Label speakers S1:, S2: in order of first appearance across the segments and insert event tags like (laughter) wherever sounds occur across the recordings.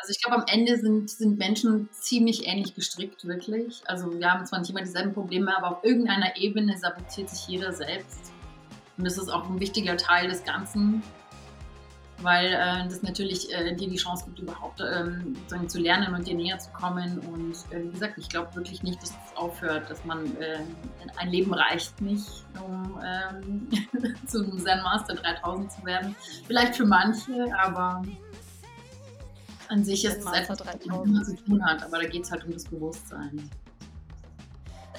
S1: Also ich glaube, am Ende sind, sind Menschen ziemlich ähnlich gestrickt, wirklich. Also wir haben zwar nicht immer dieselben Probleme, aber auf irgendeiner Ebene sabotiert sich jeder selbst. Und das ist auch ein wichtiger Teil des Ganzen, weil äh, das natürlich äh, dir die Chance gibt, überhaupt ähm, zu lernen und dir näher zu kommen. Und äh, wie gesagt, ich glaube wirklich nicht, dass es aufhört, dass man äh, ein Leben reicht nicht, um ähm, (laughs) zu einem Zen Master 3000 zu werden. Vielleicht für manche, aber an sich ist es etwas, was mit zu tun hat, aber da geht es halt um das Bewusstsein.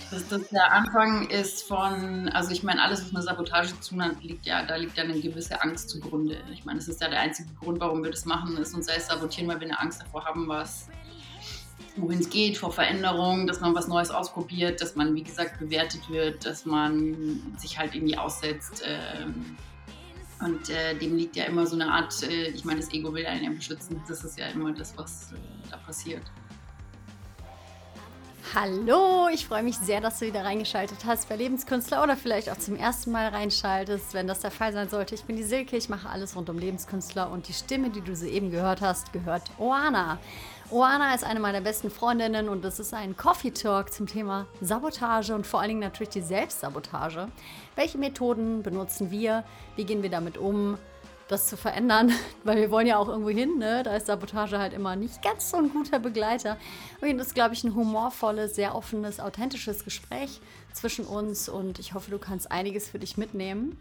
S1: Das, das, der Anfang ist von, also ich meine, alles, was mit Sabotage zu tun hat, liegt ja, da liegt ja eine gewisse Angst zugrunde. Ich meine, das ist ja der einzige Grund, warum wir das machen, ist uns selbst sabotieren, weil wir eine Angst davor haben, was, wohin es geht, vor Veränderungen, dass man was Neues ausprobiert, dass man, wie gesagt, bewertet wird, dass man sich halt irgendwie aussetzt. Ähm, und äh, dem liegt ja immer so eine Art, äh, ich meine, das Ego will einen ja beschützen. Das ist ja immer das, was äh, da passiert.
S2: Hallo, ich freue mich sehr, dass du wieder reingeschaltet hast bei Lebenskünstler oder vielleicht auch zum ersten Mal reinschaltest, wenn das der Fall sein sollte. Ich bin die Silke, ich mache alles rund um Lebenskünstler und die Stimme, die du soeben gehört hast, gehört Oana. Oana ist eine meiner besten Freundinnen und das ist ein Coffee Talk zum Thema Sabotage und vor allen Dingen natürlich die Selbstsabotage. Welche Methoden benutzen wir? Wie gehen wir damit um? das zu verändern, (laughs) weil wir wollen ja auch irgendwo hin, ne? Da ist Sabotage halt immer nicht ganz so ein guter Begleiter. Und das ist, glaube ich, ein humorvolles, sehr offenes, authentisches Gespräch zwischen uns und ich hoffe, du kannst einiges für dich mitnehmen.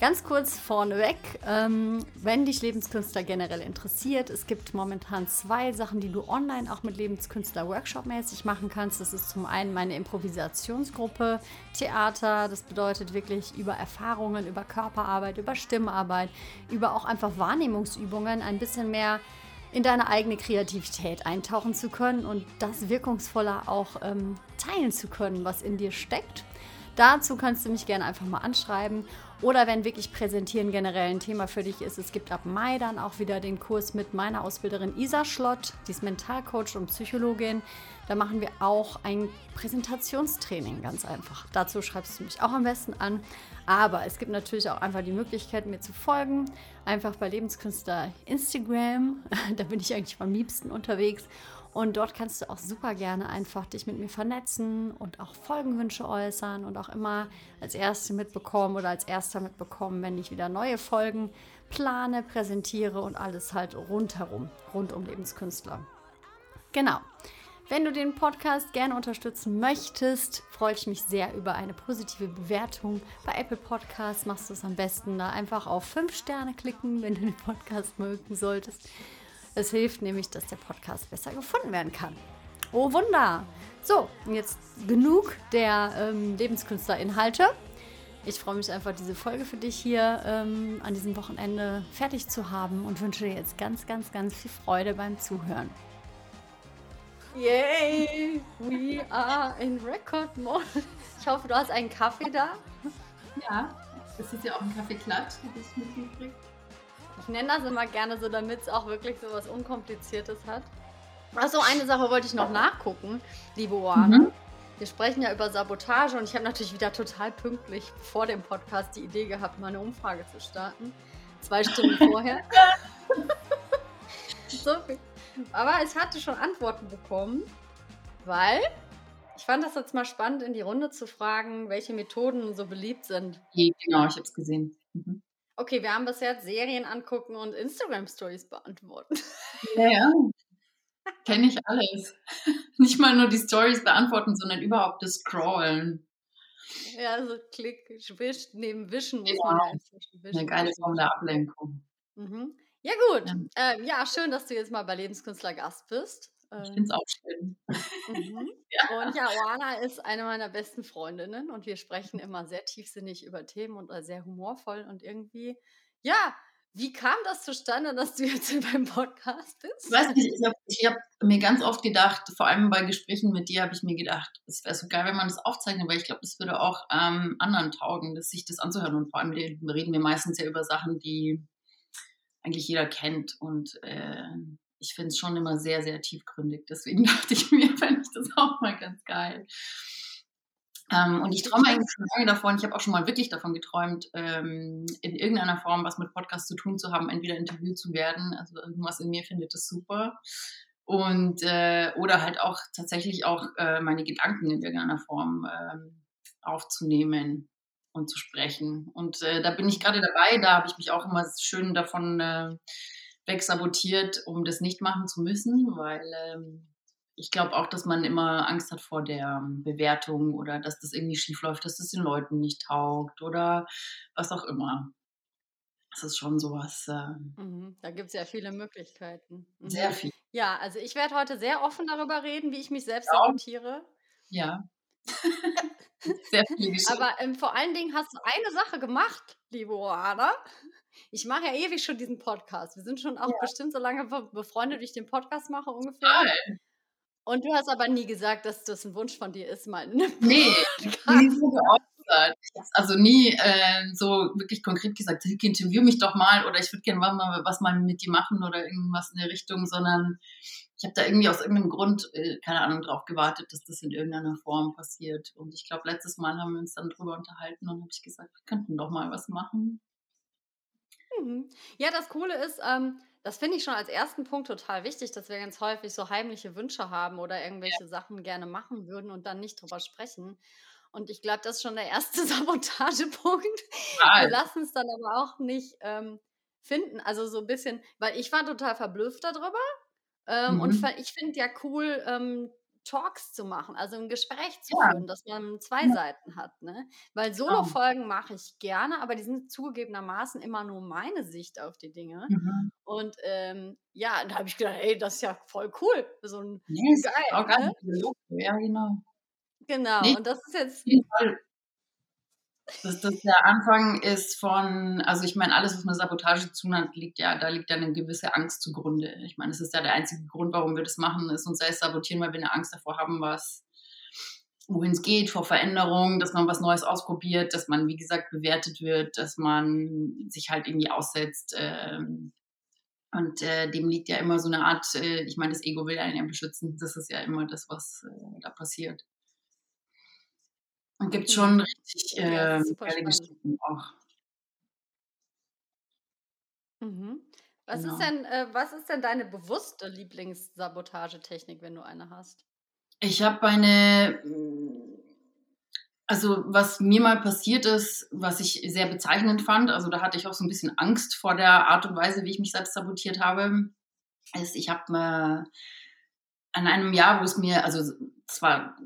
S2: Ganz kurz vorneweg, ähm, wenn dich Lebenskünstler generell interessiert, es gibt momentan zwei Sachen, die du online auch mit Lebenskünstler Workshop-mäßig machen kannst. Das ist zum einen meine Improvisationsgruppe Theater, das bedeutet wirklich über Erfahrungen, über Körperarbeit, über Stimmarbeit, über auch einfach Wahrnehmungsübungen ein bisschen mehr in deine eigene Kreativität eintauchen zu können und das wirkungsvoller auch ähm, teilen zu können, was in dir steckt. Dazu kannst du mich gerne einfach mal anschreiben. Oder wenn wirklich Präsentieren generell ein Thema für dich ist, es gibt ab Mai dann auch wieder den Kurs mit meiner Ausbilderin Isa Schlott, die ist Mentalcoach und Psychologin. Da machen wir auch ein Präsentationstraining, ganz einfach. Dazu schreibst du mich auch am besten an. Aber es gibt natürlich auch einfach die Möglichkeit, mir zu folgen. Einfach bei Lebenskünstler Instagram. (laughs) da bin ich eigentlich am liebsten unterwegs. Und dort kannst du auch super gerne einfach dich mit mir vernetzen und auch Folgenwünsche äußern und auch immer als Erste mitbekommen oder als Erster mitbekommen, wenn ich wieder neue Folgen plane, präsentiere und alles halt rundherum, rund um Lebenskünstler. Genau. Wenn du den Podcast gerne unterstützen möchtest, freue ich mich sehr über eine positive Bewertung. Bei Apple Podcasts machst du es am besten da einfach auf 5 Sterne klicken, wenn du den Podcast mögen solltest. Es hilft nämlich, dass der Podcast besser gefunden werden kann. Oh Wunder! So, jetzt genug der ähm, Lebenskünstler-Inhalte. Ich freue mich einfach, diese Folge für dich hier ähm, an diesem Wochenende fertig zu haben und wünsche dir jetzt ganz, ganz, ganz viel Freude beim Zuhören. Yay! We are in Record Mode. Ich hoffe, du hast einen Kaffee da.
S1: Ja, das ist ja auch ein Kaffeeklatsch, das ich mitgekriegt.
S2: Ich nenne das immer gerne so, damit es auch wirklich so was Unkompliziertes hat. Achso, eine Sache wollte ich noch nachgucken, liebe Oana. Mhm. Wir sprechen ja über Sabotage und ich habe natürlich wieder total pünktlich vor dem Podcast die Idee gehabt, mal eine Umfrage zu starten. Zwei Stunden (laughs) vorher. so Aber es hatte schon Antworten bekommen, weil ich fand das jetzt mal spannend, in die Runde zu fragen, welche Methoden so beliebt sind.
S1: Genau, ich habe es gesehen. Mhm.
S2: Okay, wir haben bis jetzt Serien angucken und Instagram-Stories beantworten.
S1: Ja, ja. (laughs) Kenne ich alles. (laughs) Nicht mal nur die Stories beantworten, sondern überhaupt das Scrollen.
S2: Ja, also Klick, Wisch, neben Wischen muss
S1: ja. man wischen. Eine geile Form der Ablenkung.
S2: Mhm. Ja, gut. Ja. Ähm, ja, schön, dass du jetzt mal bei Lebenskünstler Gast bist.
S1: Ich finde es auch schön.
S2: Mhm. (laughs) ja. Und ja, Oana ist eine meiner besten Freundinnen und wir sprechen immer sehr tiefsinnig über Themen und äh, sehr humorvoll und irgendwie, ja, wie kam das zustande, dass du jetzt in meinem Podcast bist?
S1: Ich weiß nicht, ich habe hab mir ganz oft gedacht, vor allem bei Gesprächen mit dir, habe ich mir gedacht, es wäre so geil, wenn man das aufzeichnet, weil ich glaube, das würde auch ähm, anderen taugen, dass sich das anzuhören. Und vor allem reden wir meistens ja über Sachen, die eigentlich jeder kennt. Und äh, ich finde es schon immer sehr, sehr tiefgründig. Deswegen (laughs) dachte ich mir, fände ich das auch mal ganz geil. Ähm, und ich träume eigentlich schon lange davon, ich habe auch schon mal wirklich davon geträumt, ähm, in irgendeiner Form was mit Podcast zu tun zu haben, entweder interviewt zu werden, also irgendwas in mir findet das super. Und äh, oder halt auch tatsächlich auch äh, meine Gedanken in irgendeiner Form ähm, aufzunehmen und zu sprechen. Und äh, da bin ich gerade dabei, da habe ich mich auch immer schön davon äh, wegsabotiert, um das nicht machen zu müssen, weil ähm, ich glaube auch, dass man immer Angst hat vor der Bewertung oder dass das irgendwie schief läuft, dass das den Leuten nicht taugt oder was auch immer. Das ist schon sowas. Äh,
S2: mhm, da gibt es ja viele Möglichkeiten.
S1: Mhm. Sehr viel.
S2: Ja, also ich werde heute sehr offen darüber reden, wie ich mich selbst ja. sabotiere.
S1: Ja. (laughs) sehr viel.
S2: Aber ähm, vor allen Dingen hast du eine Sache gemacht, liebe Oana. Ich mache ja ewig schon diesen Podcast. Wir sind schon auch ja. bestimmt so lange befreundet, wie ich den Podcast mache ungefähr. Nein. Und du hast aber nie gesagt, dass das ein Wunsch von dir ist, mal in einem
S1: Nee, nie so geäußert. Also nie äh, so wirklich konkret gesagt, Hilke, interview mich doch mal oder ich würde gerne mal was mal mit dir machen oder irgendwas in der Richtung, sondern ich habe da irgendwie aus irgendeinem Grund, äh, keine Ahnung, drauf gewartet, dass das in irgendeiner Form passiert. Und ich glaube, letztes Mal haben wir uns dann drüber unterhalten und habe ich gesagt, wir könnten doch mal was machen.
S2: Mhm. Ja, das Coole ist, ähm, das finde ich schon als ersten Punkt total wichtig, dass wir ganz häufig so heimliche Wünsche haben oder irgendwelche ja. Sachen gerne machen würden und dann nicht drüber sprechen. Und ich glaube, das ist schon der erste (laughs) Sabotagepunkt. Nein. Wir lassen es dann aber auch nicht ähm, finden. Also so ein bisschen, weil ich war total verblüfft darüber. Ähm, mhm. Und ich finde ja cool, ähm, Talks zu machen, also ein Gespräch zu ja. führen, dass man zwei ja. Seiten hat. Ne? Weil genau. Solo-Folgen mache ich gerne, aber die sind zugegebenermaßen immer nur meine Sicht auf die Dinge. Mhm. Und ähm, ja, da habe ich gedacht, ey, das ist ja voll cool. So ein
S1: yes, geil. Auch ne? Ja, genau.
S2: Genau, nee, und das ist jetzt.
S1: Das, das der Anfang ist von, also ich meine, alles, was mit Sabotage zu hat, liegt ja, da liegt ja eine gewisse Angst zugrunde. Ich meine, es ist ja der einzige Grund, warum wir das machen, ist uns selbst sabotieren, weil wir eine Angst davor haben, was, wohin es geht, vor Veränderung, dass man was Neues ausprobiert, dass man, wie gesagt, bewertet wird, dass man sich halt irgendwie aussetzt. Ähm, und äh, dem liegt ja immer so eine Art, äh, ich meine, das Ego will einen ja beschützen. Das ist ja immer das, was äh, da passiert. Und gibt schon richtig äh, geile Geschichten auch.
S2: Mhm. Was, genau. ist denn, äh, was ist denn deine bewusste Lieblingssabotagetechnik, wenn du eine hast?
S1: Ich habe eine, also was mir mal passiert ist, was ich sehr bezeichnend fand, also da hatte ich auch so ein bisschen Angst vor der Art und Weise, wie ich mich selbst sabotiert habe, ist, ich habe an einem Jahr, wo es mir, also zwar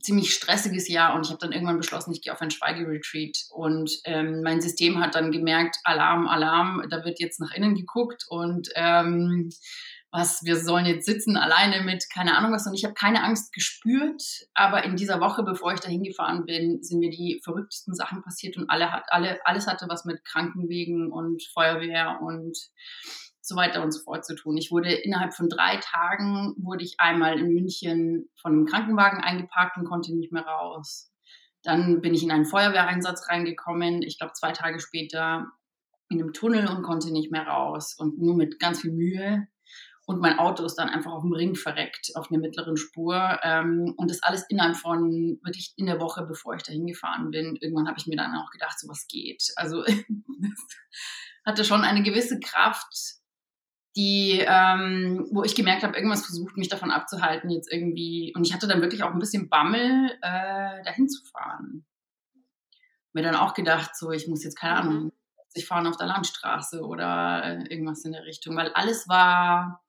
S1: ziemlich stressiges Jahr und ich habe dann irgendwann beschlossen, ich gehe auf ein Schweigeretreat. Und ähm, mein System hat dann gemerkt, Alarm, Alarm, da wird jetzt nach innen geguckt und ähm, was, wir sollen jetzt sitzen alleine mit keine Ahnung was. Und ich habe keine Angst gespürt, aber in dieser Woche, bevor ich dahin gefahren bin, sind mir die verrücktesten Sachen passiert und alle alle, alles hatte was mit Krankenwegen und Feuerwehr und so weiter und so fort zu tun. Ich wurde innerhalb von drei Tagen, wurde ich einmal in München von einem Krankenwagen eingeparkt und konnte nicht mehr raus. Dann bin ich in einen Feuerwehreinsatz reingekommen, ich glaube zwei Tage später in einem Tunnel und konnte nicht mehr raus und nur mit ganz viel Mühe. Und mein Auto ist dann einfach auf dem Ring verreckt, auf einer mittleren Spur. Ähm, und das alles innerhalb von wirklich in der Woche, bevor ich dahin gefahren bin. Irgendwann habe ich mir dann auch gedacht, so was geht. Also (laughs) hatte schon eine gewisse Kraft, die, ähm, wo ich gemerkt habe, irgendwas versucht mich davon abzuhalten, jetzt irgendwie. Und ich hatte dann wirklich auch ein bisschen Bammel, äh, dahin zu fahren. Mir dann auch gedacht, so, ich muss jetzt keine Ahnung, mhm. ich fahren auf der Landstraße oder äh, irgendwas in der Richtung, weil alles war,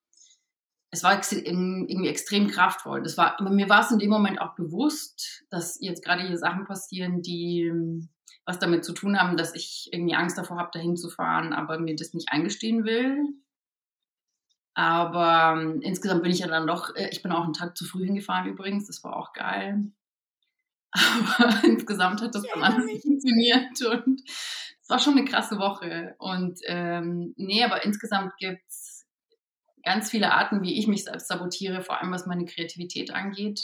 S1: es war irgendwie extrem kraftvoll. Das war, aber mir war es in dem Moment auch bewusst, dass jetzt gerade hier Sachen passieren, die was damit zu tun haben, dass ich irgendwie Angst davor habe, dahin zu fahren, aber mir das nicht eingestehen will aber ähm, insgesamt bin ich ja dann doch, äh, ich bin auch einen Tag zu früh hingefahren übrigens, das war auch geil. (laughs) Aber insgesamt hat das ja, dann alles funktioniert und es war schon eine krasse Woche. Und ähm, nee, aber insgesamt gibt es ganz viele Arten, wie ich mich selbst sabotiere, vor allem was meine Kreativität angeht.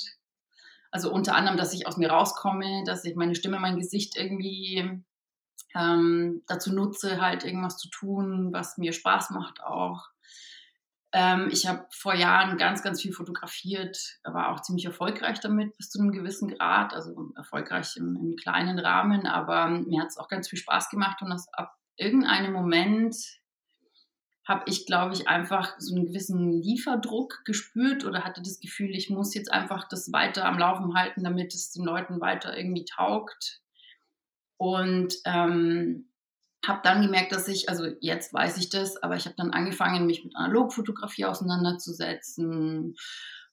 S1: Also unter anderem, dass ich aus mir rauskomme, dass ich meine Stimme, mein Gesicht irgendwie ähm, dazu nutze, halt irgendwas zu tun, was mir Spaß macht auch Ähm, ich habe vor Jahren ganz, ganz viel fotografiert, war auch ziemlich erfolgreich damit bis zu einem gewissen Grad, also erfolgreich im, im kleinen Rahmen, aber mir hat es auch ganz viel Spaß gemacht und das ab irgendeinem Moment habe ich, glaube ich, einfach so einen gewissen Lieferdruck gespürt oder hatte das Gefühl, ich muss jetzt einfach das weiter am Laufen halten, damit es den Leuten weiter irgendwie taugt. Und ähm, habe dann gemerkt, dass ich, also jetzt weiß ich das, aber ich habe dann angefangen, mich mit Analogfotografie auseinanderzusetzen,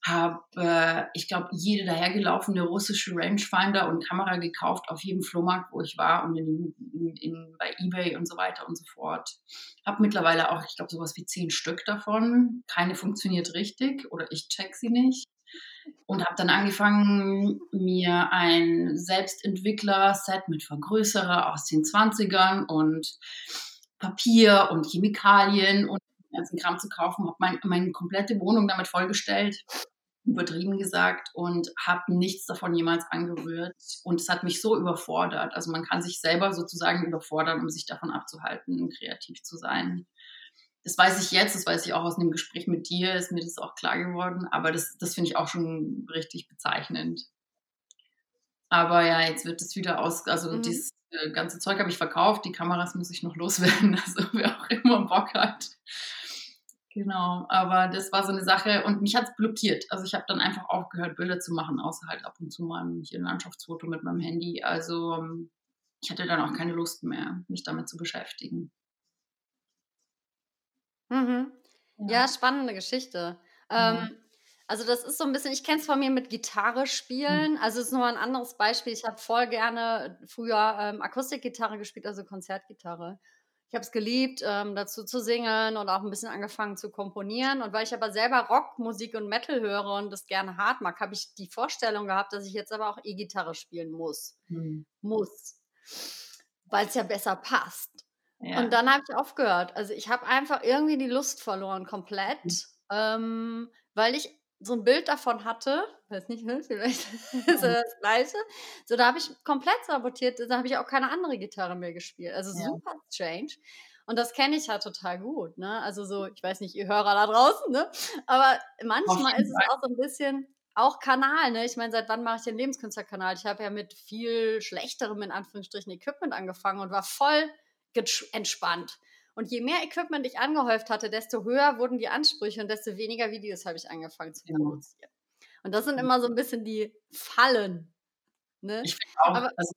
S1: habe, äh, ich glaube, jede dahergelaufene russische Rangefinder und Kamera gekauft auf jedem Flohmarkt, wo ich war und in, in, in, bei eBay und so weiter und so fort. Habe mittlerweile auch, ich glaube, sowas wie zehn Stück davon. Keine funktioniert richtig oder ich check sie nicht. Und habe dann angefangen, mir ein Selbstentwickler-Set mit Vergrößerer aus den 20ern und Papier und Chemikalien und ganzen Kram zu kaufen, habe mein, meine komplette Wohnung damit vollgestellt, übertrieben gesagt, und habe nichts davon jemals angerührt. Und es hat mich so überfordert. Also man kann sich selber sozusagen überfordern, um sich davon abzuhalten, kreativ zu sein. Das weiß ich jetzt, das weiß ich auch aus einem Gespräch mit dir, ist mir das auch klar geworden. Aber das, das finde ich auch schon richtig bezeichnend. Aber ja, jetzt wird es wieder aus, also mhm. dieses äh, ganze Zeug habe ich verkauft, die Kameras muss ich noch loswerden, (laughs) also wer auch immer Bock hat. Genau, aber das war so eine Sache und mich hat es blockiert. Also ich habe dann einfach aufgehört, Bilder zu machen, außer halt ab und zu mal hier ein Landschaftsfoto mit meinem Handy. Also ähm, ich hatte dann auch keine Lust mehr, mich damit zu beschäftigen.
S2: Mhm. Ja. ja. spannende Geschichte. Mhm. Ähm, also das ist so ein bisschen, ich kenne es von mir mit Gitarre hm. spielen. Mhm. Also es ist nur ein anderes Beispiel. Ich habe voll gerne früher ähm, Akustikgitarre gespielt, also Konzertgitarre ich habe es geliebt, ähm, dazu zu singen und auch ein bisschen angefangen zu komponieren. Und weil ich aber selber Rockmusik und Metal höre und das gerne hart mag, habe ich die Vorstellung gehabt, dass ich jetzt aber auch E-Gitarre spielen muss. Hm. Muss. Weil es ja besser passt. Ja. Und dann habe ich aufgehört. Also ich habe einfach irgendwie die Lust verloren, komplett. Hm. Ähm, weil ich so ein Bild davon hatte, weiß nicht, ne, vielleicht (laughs) ist ja das gleiche. So, da habe ich komplett sabotiert, da habe ich auch keine andere Gitarre mehr gespielt. Also ja. super strange. Und das kenne ich ja total gut, ne? Also so, ich weiß nicht, ihr Hörer da draußen, ne? Aber manchmal ist es auch so ein bisschen auch Kanal, ne? Ich meine, seit wann mache ich den Lebenskünstlerkanal? Ich habe ja mit viel schlechterem, in Anführungsstrichen, Equipment angefangen und war voll entspannt. Und je mehr Equipment ich angehäuft hatte, desto höher wurden die Ansprüche und desto weniger Videos habe ich angefangen zu produzieren. Und das sind immer so ein bisschen die Fallen. Ne?
S1: Ich finde auch, Aber, also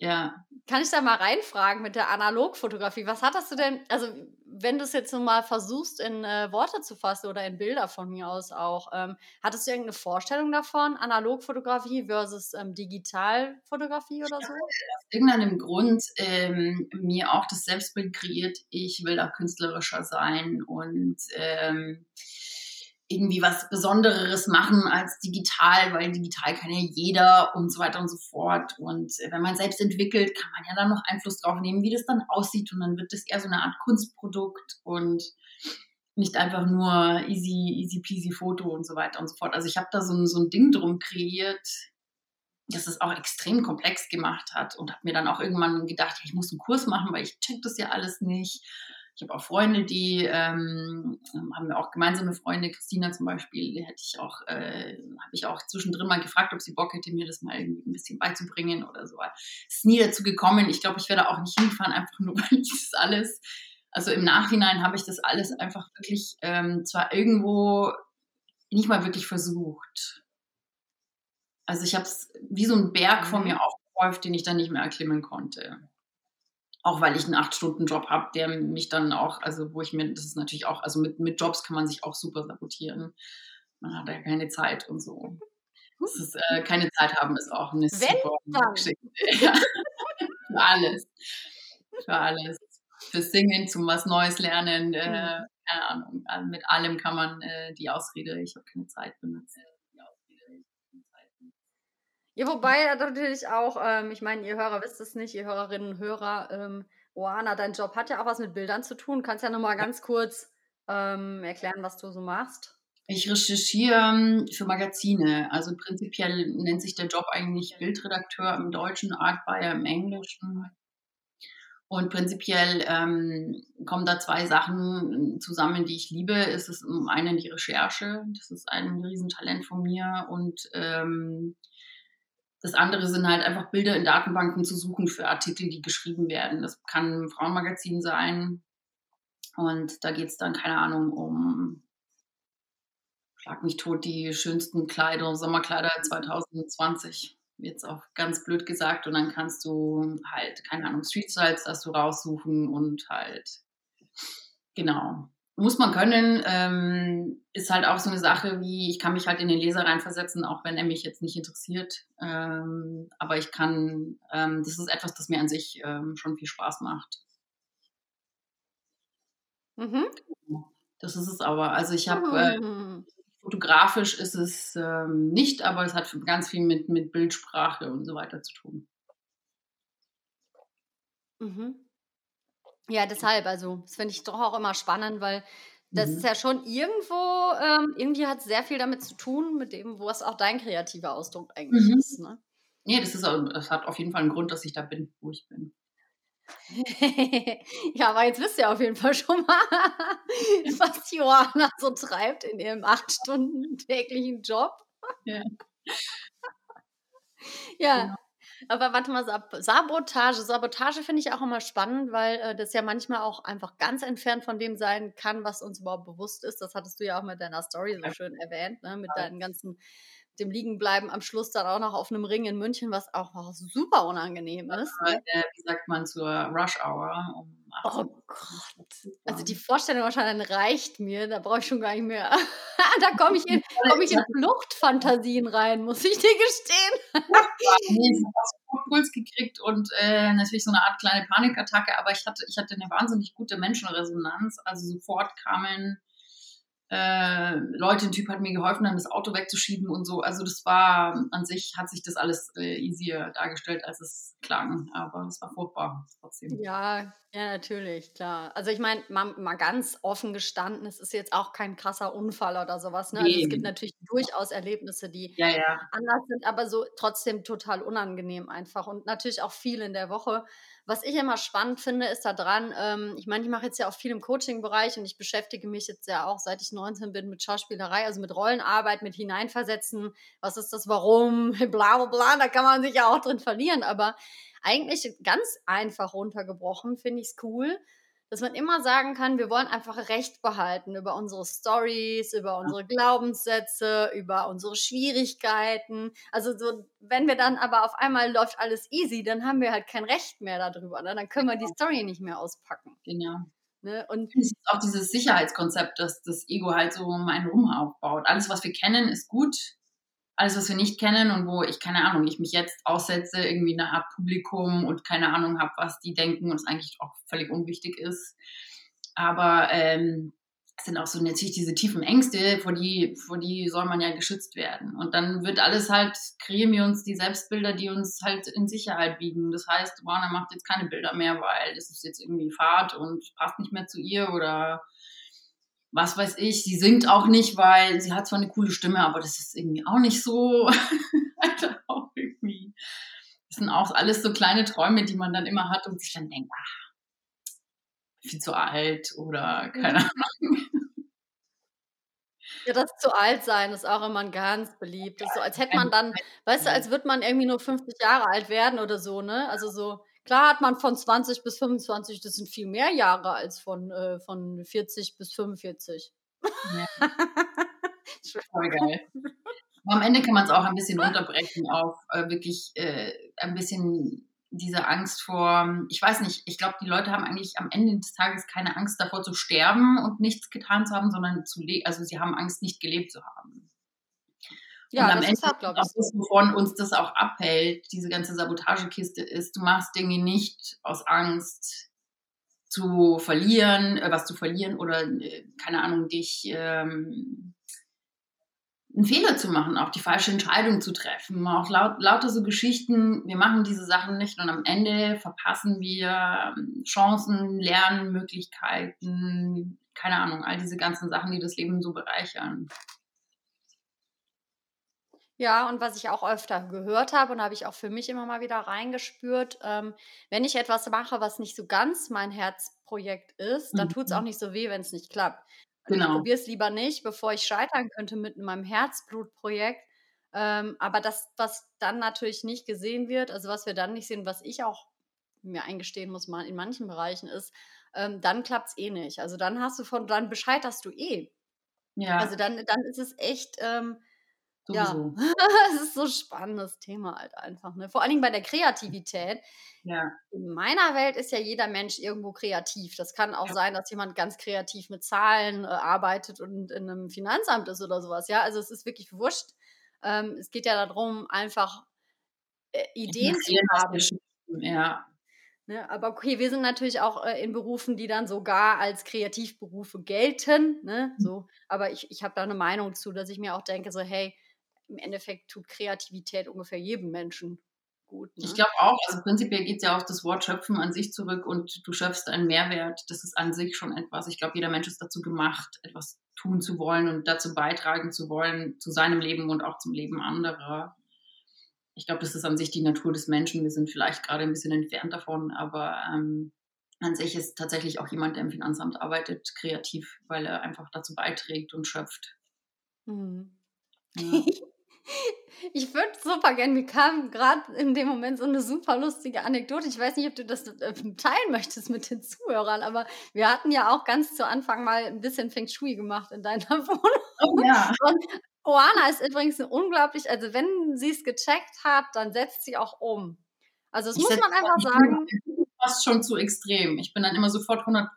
S1: ja.
S2: Kann ich da mal reinfragen mit der Analogfotografie? Was hattest du denn, also wenn du es jetzt mal versuchst, in äh, Worte zu fassen oder in Bilder von mir aus auch, ähm, hattest du irgendeine Vorstellung davon, Analogfotografie versus ähm, Digitalfotografie oder so?
S1: aus irgendeinem Grund ähm, mir auch das Selbstbild kreiert, ich will da künstlerischer sein und ähm, irgendwie was Besondereres machen als digital, weil digital kann ja jeder und so weiter und so fort. Und äh, wenn man selbst entwickelt, kann man ja dann noch Einfluss drauf nehmen, wie das dann aussieht. Und dann wird das eher so eine Art Kunstprodukt und nicht einfach nur easy, easy peasy Foto und so weiter und so fort. Also ich habe da so ein, so ein Ding drum kreiert, das es auch extrem komplex gemacht hat und habe mir dann auch irgendwann gedacht, ich muss einen Kurs machen, weil ich check das ja alles nicht. Ich habe auch Freunde, die ähm, haben wir auch gemeinsame Freunde, Christina zum Beispiel, die hätte ich auch, äh, habe ich auch zwischendrin mal gefragt, ob sie Bock hätte, mir das mal irgendwie ein bisschen beizubringen oder so. Es ist nie dazu gekommen. Ich glaube, ich werde auch nicht hinfahren, einfach nur, (laughs) weil ich das alles, also im Nachhinein habe ich das alles einfach wirklich ähm, zwar irgendwo nicht mal wirklich versucht. Also ich habe es wie so ein Berg vor mhm. mir aufgehäuft, den ich dann nicht mehr erklimmen konnte. Auch weil ich einen Acht-Stunden-Job habe, der mich dann auch, also wo ich mir, das ist natürlich auch, also mit, mit Jobs kann man sich auch super sabotieren. Man hat ja keine Zeit und so. Das ist, äh, keine Zeit haben ist auch eine Wenn super dann. Geschichte. (laughs) Ja. Für alles. Für alles. Für Singen, zum was Neues lernen, äh, mhm. keine Ahnung. Mit allem kann man äh, die Ausrede, ich habe keine Zeit benutzen.
S2: Ja, wobei natürlich auch, ähm, ich meine, ihr Hörer wisst es nicht, ihr Hörerinnen und Hörer, ähm, Oana, dein Job hat ja auch was mit Bildern zu tun. Kannst ja nochmal ganz kurz ähm, erklären, was du so machst?
S1: Ich recherchiere ähm, für Magazine. Also prinzipiell nennt sich der Job eigentlich Bildredakteur im Deutschen, Art Buyer im Englischen. Und prinzipiell ähm, kommen da zwei Sachen zusammen, die ich liebe. Es ist zum einen die Recherche, das ist ein Riesentalent von mir. Und ähm, das andere sind halt einfach Bilder in Datenbanken zu suchen für Artikel, die geschrieben werden. Das kann ein Frauenmagazin sein. Und da geht es dann, keine Ahnung, um schlag mich tot, die schönsten Kleider, Sommerkleider 2020 jetzt auch ganz blöd gesagt. Und dann kannst du halt, keine Ahnung, Street Styles das du raussuchen und halt, genau. Muss man können, ähm, ist halt auch so eine Sache wie, ich kann mich halt in den Leser reinversetzen, auch wenn er mich jetzt nicht interessiert. Ähm, aber ich kann, ähm, das ist etwas, das mir an sich ähm, schon viel Spaß macht. Mhm. Das ist es aber. Also ich habe äh, mhm. Fotografisch ist es ähm, nicht, aber es hat ganz viel mit, mit Bildsprache und so weiter zu tun.
S2: Mhm. Ja, deshalb, also das finde ich doch auch immer spannend, weil das mhm. ist ja schon irgendwo, ähm, irgendwie hat es sehr viel damit zu tun, mit dem, wo es auch dein kreativer Ausdruck eigentlich mhm. ist. Ne?
S1: Nee, das, ist, das hat auf jeden Fall einen Grund, dass ich da bin, wo ich bin. (laughs)
S2: ja, aber jetzt wisst ihr auf jeden Fall schon mal, (laughs) was Johanna so treibt in ihrem acht Stunden täglichen Job. Ja. ja. Genau. Aber warte mal, Sabotage. Sabotage finde ich auch immer spannend, weil äh, das ja manchmal auch einfach ganz entfernt von dem sein kann, was uns überhaupt bewusst ist. Das hattest du ja auch mit deiner Story so schön erwähnt, ne? mit deinen ganzen dem Liegenbleiben am Schluss dann auch noch auf einem Ring in München, was auch noch super unangenehm ist.
S1: Ne? wie sagt man zur Rush Hour um
S2: Oh Gott. Also die Vorstellung wahrscheinlich reicht mir, da brauche ich schon gar nicht mehr. (laughs) da komme ich, in, komm ich in (laughs) Fluchtfantasien rein, muss ich dir gestehen.
S1: ich habe Puls gekriegt und äh, natürlich so eine Art kleine Panikattacke, aber ich hatte, ich hatte eine wahnsinnig gute Menschenresonanz. Also sofort kamen äh, Leute, ein Typ hat mir geholfen, dann das Auto wegzuschieben und so. Also das war an sich, hat sich das alles äh, easier dargestellt, als es klang. Aber es war furchtbar trotzdem.
S2: Ja, ja, natürlich, klar. Also ich meine, mal, mal, ganz offen gestanden, es ist jetzt auch kein krasser Unfall oder sowas. Ne? Also es gibt natürlich durchaus Erlebnisse, die
S1: ja, ja.
S2: anders sind, aber so trotzdem total unangenehm einfach. Und natürlich auch viel in der Woche. Was ich immer spannend finde, ist da dran, ähm, ich meine, ich mache jetzt ja auch viel im Coaching-Bereich und ich beschäftige mich jetzt ja auch, seit ich 19 bin, mit Schauspielerei, also mit Rollenarbeit, mit Hineinversetzen. Was ist das, warum, (laughs) bla bla bla, da kann man sich ja auch drin verlieren. Aber eigentlich ganz einfach runtergebrochen, finde ich es cool, dass man immer sagen kann, wir wollen einfach Recht behalten über unsere Stories, über unsere Glaubenssätze, über unsere Schwierigkeiten. Also so, wenn wir dann aber auf einmal läuft alles easy, dann haben wir halt kein Recht mehr darüber. Ne? Dann können wir die genau. Story nicht mehr auspacken.
S1: Genau.
S2: Ne? Und
S1: es ist auch dieses Sicherheitskonzept, dass das Ego halt so um einen rum aufbaut. Alles, was wir kennen, ist gut alles, was wir nicht kennen und wo ich, keine Ahnung, ich mich jetzt aussetze, irgendwie eine Art Publikum und keine Ahnung habe, was die denken und es eigentlich auch völlig unwichtig ist. Aber ähm, es sind auch so natürlich diese tiefen Ängste, vor die, vor die soll man ja geschützt werden. Und dann wird alles halt, kreieren wir uns die Selbstbilder, die uns halt in Sicherheit wiegen. Das heißt, Warner macht jetzt keine Bilder mehr, weil das ist jetzt irgendwie Fahrt und passt nicht mehr zu ihr oder was weiß ich, sie singt auch nicht, weil sie hat zwar eine coole Stimme, aber das ist irgendwie auch nicht so. (laughs) Auch irgendwie. Das sind auch alles so kleine Träume, die man dann immer hat und sich dann denkt, ach, viel zu alt oder keine mhm. Ahnung.
S2: Ja, das zu alt sein ist auch immer ein ganz beliebt. so, als hätte man dann, weißt du, als würde man irgendwie nur 50 Jahre alt werden oder so, ne? Also so, Klar hat man von 20 bis 25, das sind viel mehr Jahre als von, äh, von 40 bis 45. Ja. (laughs)
S1: Voll geil. Aber am Ende kann man es auch ein bisschen unterbrechen auf äh, wirklich äh, ein bisschen diese Angst vor, ich weiß nicht, ich glaube, die Leute haben eigentlich am Ende des Tages keine Angst davor zu sterben und nichts getan zu haben, sondern zu leben, also sie haben Angst, nicht gelebt zu haben. Ja, und am Ende ist halt, auch das, wovon uns das auch abhält, diese ganze Sabotagekiste ist, du machst Dinge nicht aus Angst zu verlieren, äh, was zu verlieren oder, äh, keine Ahnung, dich ähm, einen Fehler zu machen, auch die falsche Entscheidung zu treffen, auch laut, lauter so Geschichten, wir machen diese Sachen nicht und am Ende verpassen wir ähm, Chancen, Lernmöglichkeiten, keine Ahnung, all diese ganzen Sachen, die das Leben so bereichern.
S2: Ja, und was ich auch öfter gehört habe und habe ich auch für mich immer mal wieder reingespürt, ähm, wenn ich etwas mache, was nicht so ganz mein Herzprojekt ist, dann tut es auch
S1: Mhm.
S2: nicht so weh, wenn es nicht klappt. Also ich
S1: Genau.
S2: probiere es lieber nicht, bevor ich scheitern könnte mit meinem Herzblutprojekt. Ähm, aber das, was dann natürlich nicht gesehen wird, also was wir dann nicht sehen, was ich auch mir eingestehen muss, in manchen Bereichen ist, ähm, dann klappt es eh nicht. Also dann hast du von, dann bescheiterst du eh. Also
S1: Ja,
S2: dann, dann ist es echt. Ähm, ja,
S1: sowieso. (laughs)
S2: es ist so 'n spannendes Thema halt einfach, ne? Vor allen Dingen bei der Kreativität.
S1: Ja,
S2: In meiner Welt ist ja jeder Mensch irgendwo kreativ. Das kann auch
S1: ja,
S2: sein, dass jemand ganz kreativ mit Zahlen, äh, arbeitet und in 'nem Finanzamt ist oder so was, ja? Also, es ist wirklich wurscht. Ähm, es geht ja da drum, einfach, äh, Ideen zu haben,
S1: ja.
S2: ne? Aber okay, wir sind natürlich auch, äh, in Berufen, die dann sogar als Kreativberufe gelten, ne, so. Aber ich ich habe da 'ne Meinung zu, dass ich mir auch denke so: „Hey, im Endeffekt tut Kreativität ungefähr jedem Menschen gut,
S1: Ich
S2: ne?
S1: glaube auch, also prinzipiell geht's ja auf das Wort Schöpfen an sich zurück und du schöpfst einen Mehrwert. Das ist an sich schon etwas. Ich glaube, jeder Mensch ist dazu gemacht, etwas tun zu wollen und dazu beitragen zu wollen, zu seinem Leben und auch zum Leben anderer. Ich glaube, das ist an sich die Natur des Menschen. Wir sind vielleicht gerade ein bisschen entfernt davon, aber ähm, an sich ist tatsächlich auch jemand, der im Finanzamt arbeitet, kreativ, weil er einfach dazu beiträgt und schöpft.
S2: Mhm.
S1: Ja. (laughs)
S2: Ich würde super gern mir kam grad in dem Moment so 'ne super lustige Anekdote. Ich weiß nicht, ob du das, äh, teilen möchtest mit den Zuhörern, aber wir hatten ja auch ganz zu Anfang mal 'n bisschen Feng Shui gemacht in deiner (laughs) Wohnung.
S1: Oh ja.
S2: Und Oana ist übrigens unglaublich also, wenn sie's gecheckt hat, dann setzt sie auch um. Also, das
S1: Ich
S2: muss man einfach sagen.
S1: ich bin fast schon zu extrem. Ich bin dann immer sofort 100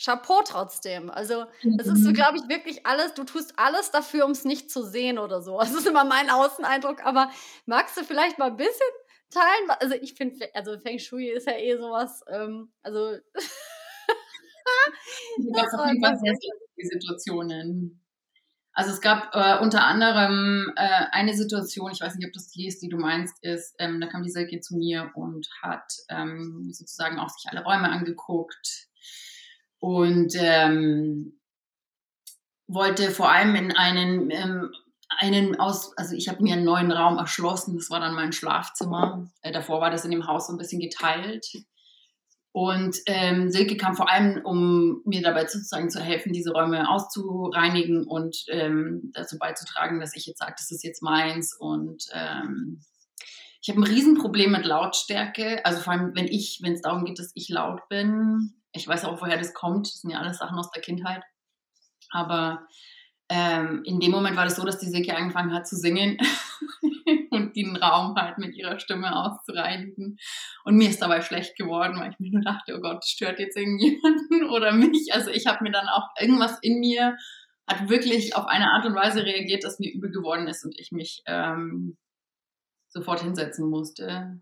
S2: Chapeau trotzdem. Also, es ist so,
S1: Mhm.
S2: glaube ich, wirklich alles du tust alles dafür, um's nicht zu sehen oder so. (laughs) Das ist immer mein Außeneindruck, aber magst du vielleicht mal 'n bisschen teilen? Also, ich finde also, Feng Shui ist ja eh so was, ähm, also (laughs)
S1: Da (laughs)
S2: das war
S1: sehr, sehr lustige Situationen. Also, es gab, äh, unter anderem, äh, eine Situation, ich weiß nicht, ob das die ist, die du meinst, ist, ähm, da kam die Silke zu mir und hat, ähm, sozusagen auch sich alle Räume angeguckt und, ähm, wollte vor allem in einen, ähm einen aus also, ich habe mir einen neuen Raum erschlossen, das war dann mein Schlafzimmer. Äh, davor war das in dem Haus so ein bisschen geteilt. Und ähm, Silke kam vor allem, um mir dabei sozusagen zu helfen, diese Räume auszureinigen und ähm, dazu beizutragen, dass ich jetzt sage, das ist jetzt meins. Und ähm, ich habe ein Riesenproblem mit Lautstärke. Also vor allem, wenn ich, wenn es darum geht, dass ich laut bin. Ich weiß auch, woher das kommt. Das sind ja alles Sachen aus der Kindheit. Aber ähm, in dem Moment war das so, dass die Silke angefangen hat zu singen (laughs) und den Raum halt mit ihrer Stimme auszureinigen. Und mir ist dabei schlecht geworden, weil ich mir nur dachte, oh Gott, stört jetzt irgendjemanden (laughs) oder mich. Also ich habe mir dann auch irgendwas in mir hat wirklich auf eine Art und Weise reagiert, dass mir übel geworden ist und ich mich ähm, sofort hinsetzen musste.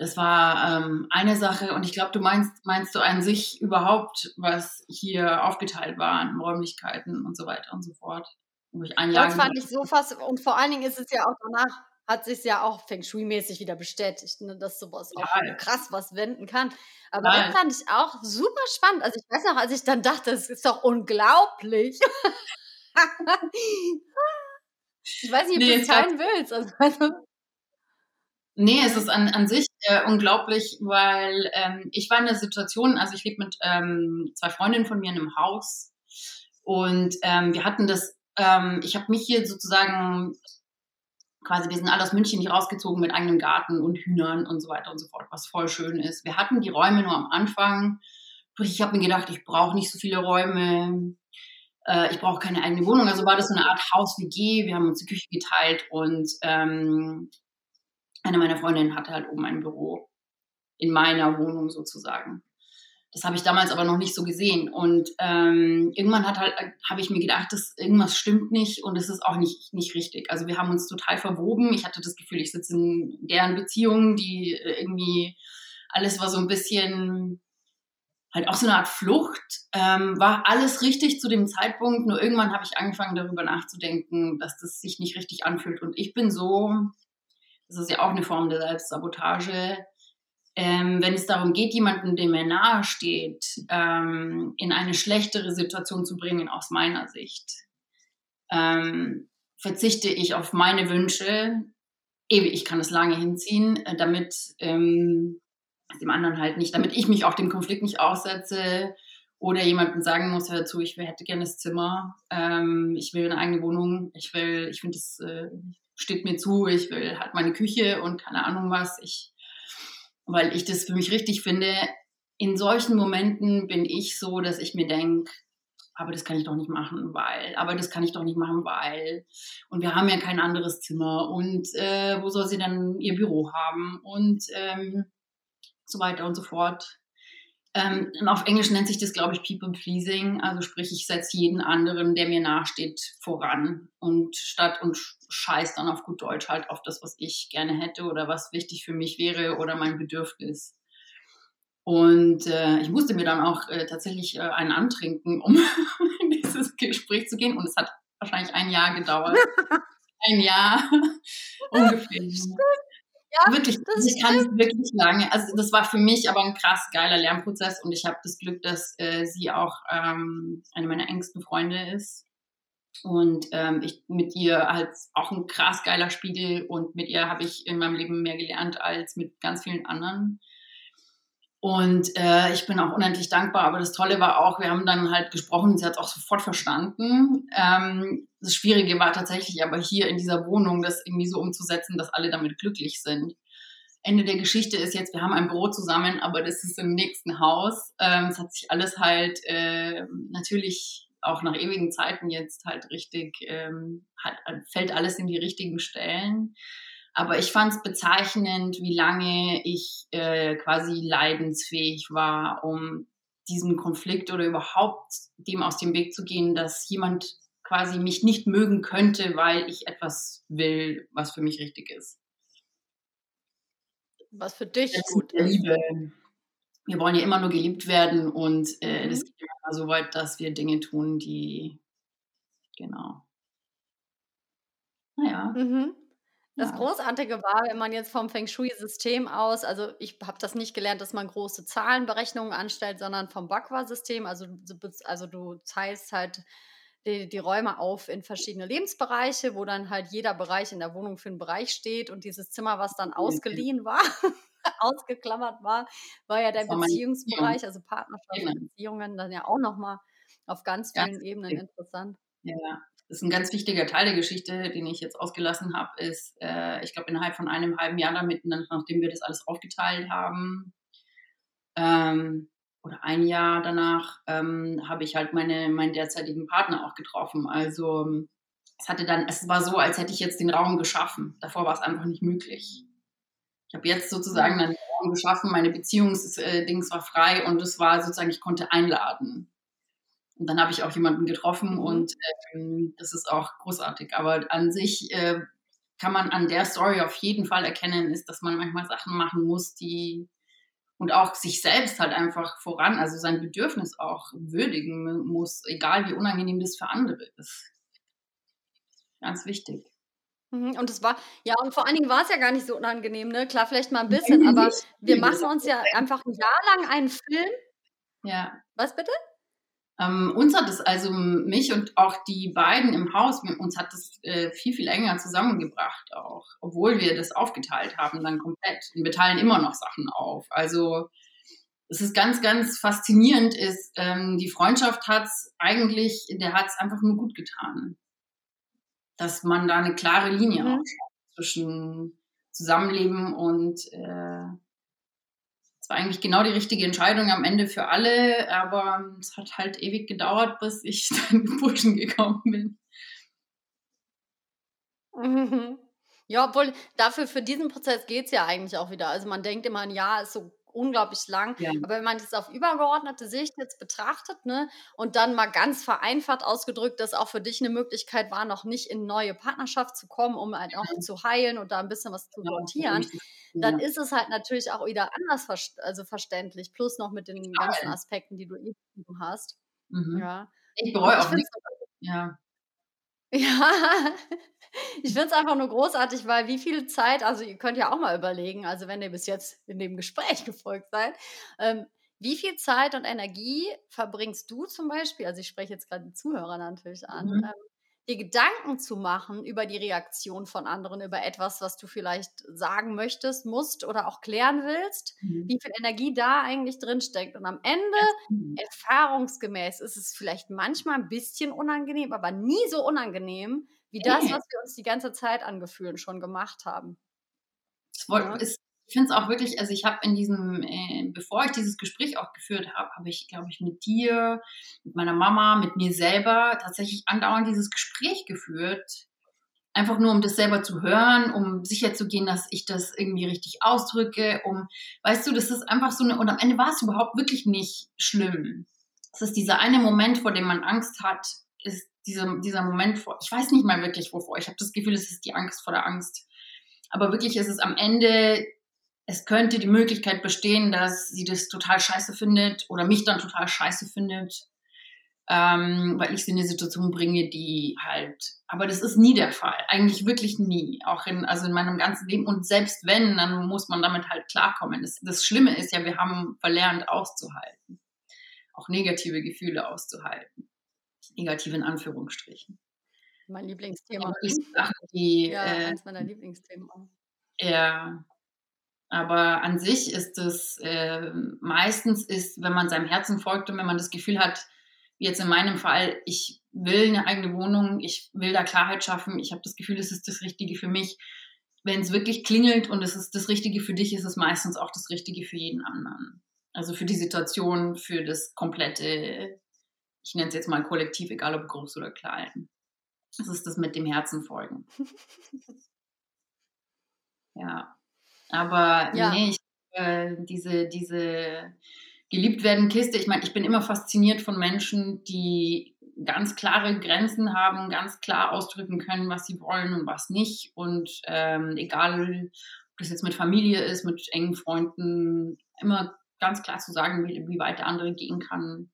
S1: Das war ähm, eine Sache und ich glaube, du meinst, meinst du an sich überhaupt, was hier aufgeteilt war an Räumlichkeiten und so weiter und so fort.
S2: Das fand ich so fast und vor allen Dingen ist es ja auch danach hat sich's ja auch Feng Shui-mäßig wieder bestätigt, ne, dass so was auch krass was wenden kann. Aber das
S1: total.
S2: fand ich auch super spannend. Also, ich weiß noch, als ich dann dachte: „Das ist doch unglaublich.“ (laughs) Ich weiß nicht, ob
S1: Nee, ich glaube,
S2: teilen willst. Also also
S1: nee, es ist an, an sich äh, unglaublich, weil ähm, ich war in der Situation, also ich lebe mit ähm, zwei Freundinnen von mir in einem Haus und ähm, wir hatten das, ähm, ich habe mich hier sozusagen quasi, wir sind alle aus München hier rausgezogen mit eigenem Garten und Hühnern und so weiter und so fort, was voll schön ist. Wir hatten die Räume nur am Anfang. Ich habe mir gedacht, ich brauche nicht so viele Räume, äh, ich brauche keine eigene Wohnung. Also war das so eine Art Haus-WG. Wir haben uns die Küche geteilt und ähm, eine meiner Freundinnen hatte halt oben ein Büro in meiner Wohnung sozusagen. Das habe ich damals aber noch nicht so gesehen. Und ähm, irgendwann hat halt, habe ich mir gedacht, dass irgendwas stimmt nicht und es ist auch nicht, nicht richtig. Also wir haben uns total verwoben. Ich hatte das Gefühl, ich sitze in deren Beziehung, die äh, irgendwie alles war so ein bisschen halt auch so eine Art Flucht. Ähm, war alles richtig zu dem Zeitpunkt, nur irgendwann habe ich angefangen darüber nachzudenken, dass das sich nicht richtig anfühlt. Und ich bin so, das ist ja auch eine Form der Selbstsabotage, ähm, wenn es darum geht, jemanden, dem er nahe steht, ähm, in eine schlechtere Situation zu bringen, aus meiner Sicht, ähm, verzichte ich auf meine Wünsche. Ewig, ich kann es lange hinziehen, äh, damit ähm, dem anderen halt nicht, damit ich mich auch dem Konflikt nicht aussetze oder jemandem sagen muss, hör zu, ich hätte gerne das Zimmer, ähm, ich will eine eigene Wohnung, ich will, ich finde, das äh, steht mir zu, ich will halt meine Küche und keine Ahnung was, ich, weil ich das für mich richtig finde. In solchen Momenten bin ich so, dass ich mir denke, aber das kann ich doch nicht machen, weil, aber das kann ich doch nicht machen, weil, und wir haben ja kein anderes Zimmer und äh, wo soll sie dann ihr Büro haben und ähm, so weiter und so fort. Ähm, auf Englisch nennt sich das, glaube ich, People Pleasing. Also sprich, ich setze jeden anderen, der mir nachsteht, voran. Und statt und scheiß dann auf gut Deutsch halt auf das, was ich gerne hätte oder was wichtig für mich wäre oder mein Bedürfnis. Und äh, ich musste mir dann auch äh, tatsächlich äh, einen antrinken, um (laughs) in dieses Gespräch zu gehen. Und es hat wahrscheinlich ein Jahr gedauert. (laughs) ein Jahr (laughs) ungefähr. Ja, wirklich, das ich kann es wirklich lange. Also das war für mich aber ein krass geiler Lernprozess und ich habe das Glück, dass äh, sie auch ähm, eine meiner engsten Freunde ist und ähm, ich mit ihr halt auch ein krass geiler Spiegel und mit ihr habe ich in meinem Leben mehr gelernt als mit ganz vielen anderen. Und äh, ich bin auch unendlich dankbar. Aber das Tolle war auch, wir haben dann halt gesprochen, sie hat es auch sofort verstanden. Ähm, das Schwierige war tatsächlich aber hier in dieser Wohnung, das irgendwie so umzusetzen, dass alle damit glücklich sind. Ende der Geschichte ist jetzt, wir haben ein Büro zusammen, aber das ist im nächsten Haus. Ähm, es hat sich alles halt äh, natürlich auch nach ewigen Zeiten jetzt halt richtig, ähm, halt, fällt alles in die richtigen Stellen. Aber ich fand es bezeichnend, wie lange ich äh, quasi leidensfähig war, um diesen Konflikt oder überhaupt dem aus dem Weg zu gehen, dass jemand quasi mich nicht mögen könnte, weil ich etwas will, was für mich richtig ist.
S2: Was für dich das gut ist.
S1: Liebe. Wir wollen ja immer nur geliebt werden und äh, mhm. das geht immer so weit, dass wir Dinge tun, die genau.
S2: Naja. Mhm. Das Großartige war, wenn man jetzt vom Feng Shui-System aus, also ich habe das nicht gelernt, dass man große Zahlenberechnungen anstellt, sondern vom Bakwa-System. Also, also du teilst halt die, die, Räume auf in verschiedene Lebensbereiche, wo dann halt jeder Bereich in der Wohnung für einen Bereich steht. Und dieses Zimmer, was dann ausgeliehen war, (laughs) ausgeklammert war, war ja der Beziehungsbereich, also Partnerschaft, genau. Beziehungen, dann ja auch nochmal auf ganz vielen ganz Ebenen interessant.
S1: Ja, das ist ein ganz wichtiger Teil der Geschichte, den ich jetzt ausgelassen habe, ist, äh, ich glaube, innerhalb von einem halben Jahr damit, nachdem wir das alles aufgeteilt haben, ähm, oder ein Jahr danach, ähm, habe ich halt meine, meinen derzeitigen Partner auch getroffen. Also es hatte dann, es war so, als hätte ich jetzt den Raum geschaffen. Davor war es einfach nicht möglich. Ich habe jetzt sozusagen mhm. einen Raum geschaffen, meine Beziehungsdings äh, war frei und es war sozusagen, ich konnte einladen. Und dann habe ich auch jemanden getroffen mhm. und ähm, das ist auch großartig. Aber an sich äh, kann man an der Story auf jeden Fall erkennen, ist, dass man manchmal Sachen machen muss, die und auch sich selbst halt einfach voran, also sein Bedürfnis auch würdigen muss, egal wie unangenehm das für andere ist. Ganz wichtig.
S2: Mhm, und es war, ja, und vor allen Dingen war es ja gar nicht so unangenehm, ne? Klar, vielleicht mal ein (laughs) bisschen, aber wir machen uns ja einfach ein Jahr lang einen Film.
S1: Ja.
S2: Was bitte?
S1: Ähm, uns hat es, also mich und auch die beiden im Haus, uns hat es äh, viel, viel enger zusammengebracht auch, obwohl wir das aufgeteilt haben dann komplett. Und wir teilen immer noch Sachen auf. Also es ist ganz, ganz faszinierend, ist, ähm, die Freundschaft hat es eigentlich, der hat es einfach nur gut getan. Dass man da eine klare Linie mhm. zwischen Zusammenleben und äh, war eigentlich genau die richtige Entscheidung am Ende für alle, aber es hat halt ewig gedauert, bis ich (laughs) dann Burschen gekommen bin.
S2: Mhm. Ja, obwohl dafür für diesen Prozess geht es ja eigentlich auch wieder. Also man denkt immer, ein Jahr ist so unglaublich lang. Ja. Aber wenn man das auf übergeordnete Sicht jetzt betrachtet, ne, und dann mal ganz vereinfacht ausgedrückt, dass auch für dich eine Möglichkeit war, noch nicht in neue Partnerschaft zu kommen, um halt auch zu heilen und da ein bisschen was zu sortieren, ja, dann ist es halt natürlich auch wieder anders ver also verständlich, plus noch mit den ganzen Aspekten, die du eben hast.
S1: Mhm. Ja. Ich bereue auch nicht. Ja.
S2: Ja, (laughs) ich finde es einfach nur großartig, weil wie viel Zeit, also ihr könnt ja auch mal überlegen, also wenn ihr bis jetzt in dem Gespräch (laughs) gefolgt seid, ähm, wie viel Zeit und Energie verbringst du zum Beispiel, also ich spreche jetzt gerade die Zuhörer natürlich an, mhm. ähm, dir Gedanken zu machen über die Reaktion von anderen, über etwas, was du vielleicht sagen möchtest, musst oder auch klären willst, mhm. wie viel Energie da eigentlich drin steckt. Und am Ende, mhm. erfahrungsgemäß, ist es vielleicht manchmal ein bisschen unangenehm, aber nie so unangenehm wie das, was wir uns die ganze Zeit an Gefühlen schon gemacht haben.
S1: Ja. Ist, ich finde es auch wirklich, also ich habe in diesem, äh, bevor ich dieses Gespräch auch geführt habe, habe ich, glaube ich, mit dir, mit meiner Mama, mit mir selber tatsächlich andauernd dieses Gespräch geführt. Einfach nur, um das selber zu hören, um sicher zu gehen, dass ich das irgendwie richtig ausdrücke, um, weißt du, das ist einfach so eine, und am Ende war es überhaupt wirklich nicht schlimm. Es ist dieser eine Moment, vor dem man Angst hat, ist dieser, dieser Moment vor, ich weiß nicht mal wirklich wovor, ich habe das Gefühl, es ist die Angst vor der Angst. Aber wirklich ist es am Ende es könnte die Möglichkeit bestehen, dass sie das total scheiße findet oder mich dann total scheiße findet, ähm, weil ich sie in eine Situation bringe, die halt, aber das ist nie der Fall, eigentlich wirklich nie, auch in, also in meinem ganzen Leben und selbst wenn, dann muss man damit halt klarkommen. Das, das Schlimme ist ja, wir haben verlernt auszuhalten, auch negative Gefühle auszuhalten, negative in Anführungsstrichen.
S2: Mein Lieblingsthema.
S1: Sachen, die,
S2: ja, äh, eins meiner Lieblingsthemen.
S1: Ja, aber an sich ist es äh, meistens ist, wenn man seinem Herzen folgt und wenn man das Gefühl hat, wie jetzt in meinem Fall, ich will eine eigene Wohnung, ich will da Klarheit schaffen, ich habe das Gefühl, es ist das Richtige für mich. Wenn es wirklich klingelt und es ist das Richtige für dich, ist es meistens auch das Richtige für jeden anderen. Also für die Situation, für das komplette, ich nenne es jetzt mal kollektiv, egal ob groß oder klein. Das ist das mit dem Herzen folgen. (laughs) ja. Aber ja. nee, ich, äh, diese, diese geliebt werden Kiste, ich meine, ich bin immer fasziniert von Menschen, die ganz klare Grenzen haben, ganz klar ausdrücken können, was sie wollen und was nicht. Und ähm, egal, ob das jetzt mit Familie ist, mit engen Freunden, immer ganz klar zu sagen, wie, wie weit der andere gehen kann,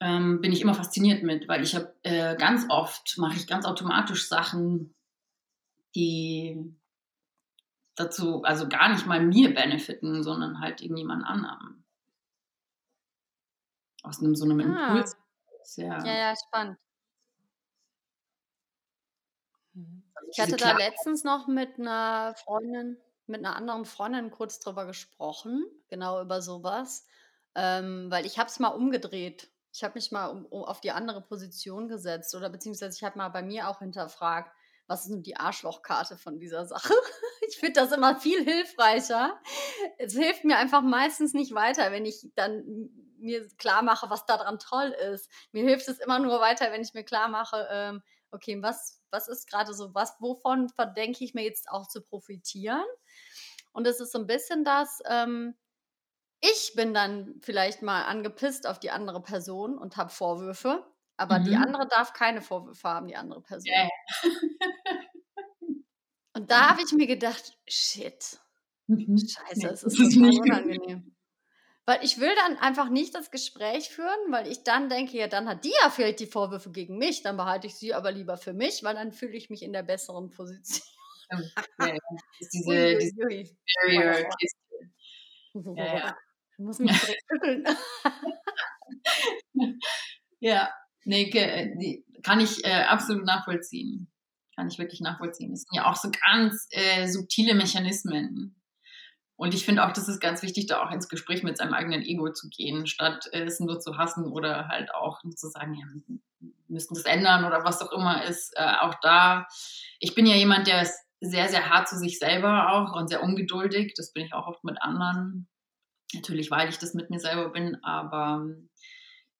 S1: ähm, bin ich immer fasziniert mit, weil ich habe äh, ganz oft, mache ich ganz automatisch Sachen, die dazu, also gar nicht mal mir benefiten, sondern halt irgendjemand anderem. Aus einem so einem ah. Impuls.
S2: Ja. ja, ja, spannend. Ich hatte da letztens noch mit einer Freundin, mit einer anderen Freundin kurz drüber gesprochen, genau über sowas, ähm, weil ich habe es mal umgedreht. Ich habe mich mal um, um, auf die andere Position gesetzt oder beziehungsweise ich habe mal bei mir auch hinterfragt, was ist nun die Arschlochkarte von dieser Sache? (laughs) Ich finde das immer viel hilfreicher. Es hilft mir einfach meistens nicht weiter, wenn ich dann mir klar mache, was daran toll ist. Mir hilft es immer nur weiter, wenn ich mir klar mache, ähm, okay, was, was ist gerade so, was, wovon verdenke ich mir jetzt auch zu profitieren? Und es ist so ein bisschen das, ähm, ich bin dann vielleicht mal angepisst auf die andere Person und habe Vorwürfe, aber mhm. die andere darf keine Vorwürfe haben, die andere Person. Yeah. (laughs) Und da habe ich mir gedacht, shit, mhm. scheiße, es ist total unangenehm. (laughs) Weil ich will dann einfach nicht das Gespräch führen, weil ich dann denke, ja, dann hat die ja vielleicht die Vorwürfe gegen mich, dann behalte ich sie aber lieber für mich, weil dann fühle ich mich in der besseren Position. Ja, ja. (laughs) diese, ui, diese ui. Barrier (laughs) ja, ja. Ich muss mich direkt schütteln.
S1: ja, nee, kann ich äh, absolut nachvollziehen kann ich wirklich nachvollziehen. Das sind ja auch so ganz äh, subtile Mechanismen. Und ich finde auch, das ist ganz wichtig, da auch ins Gespräch mit seinem eigenen Ego zu gehen, statt äh, es nur zu hassen oder halt auch nur zu sagen, ja, wir müssen das ändern oder was auch immer ist. Äh, auch da, ich bin ja jemand, der ist sehr, sehr hart zu sich selber auch und sehr ungeduldig. Das bin ich auch oft mit anderen. Natürlich, weil ich das mit mir selber bin, aber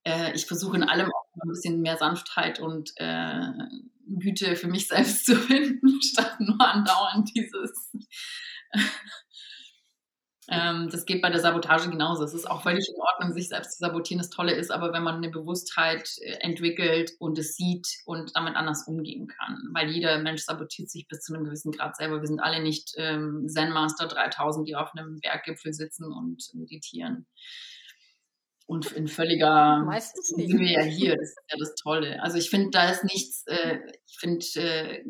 S1: äh, ich versuche in allem auch ein bisschen mehr Sanftheit und äh, Güte für mich selbst (laughs) zu finden, statt nur andauernd dieses. (laughs) ähm, das geht bei der Sabotage genauso. Es ist auch völlig in Ordnung, sich selbst zu sabotieren. Das Tolle ist aber, wenn man eine Bewusstheit äh, entwickelt und es sieht und damit anders umgehen kann. Weil jeder Mensch sabotiert sich bis zu einem gewissen Grad selber. Wir sind alle nicht ähm, Zen Master 3000, die auf einem Berggipfel sitzen und meditieren und in völliger
S2: Meistens
S1: nicht. sind wir ja hier, das ist ja das Tolle. Also ich finde, da ist nichts, äh, ich finde, äh,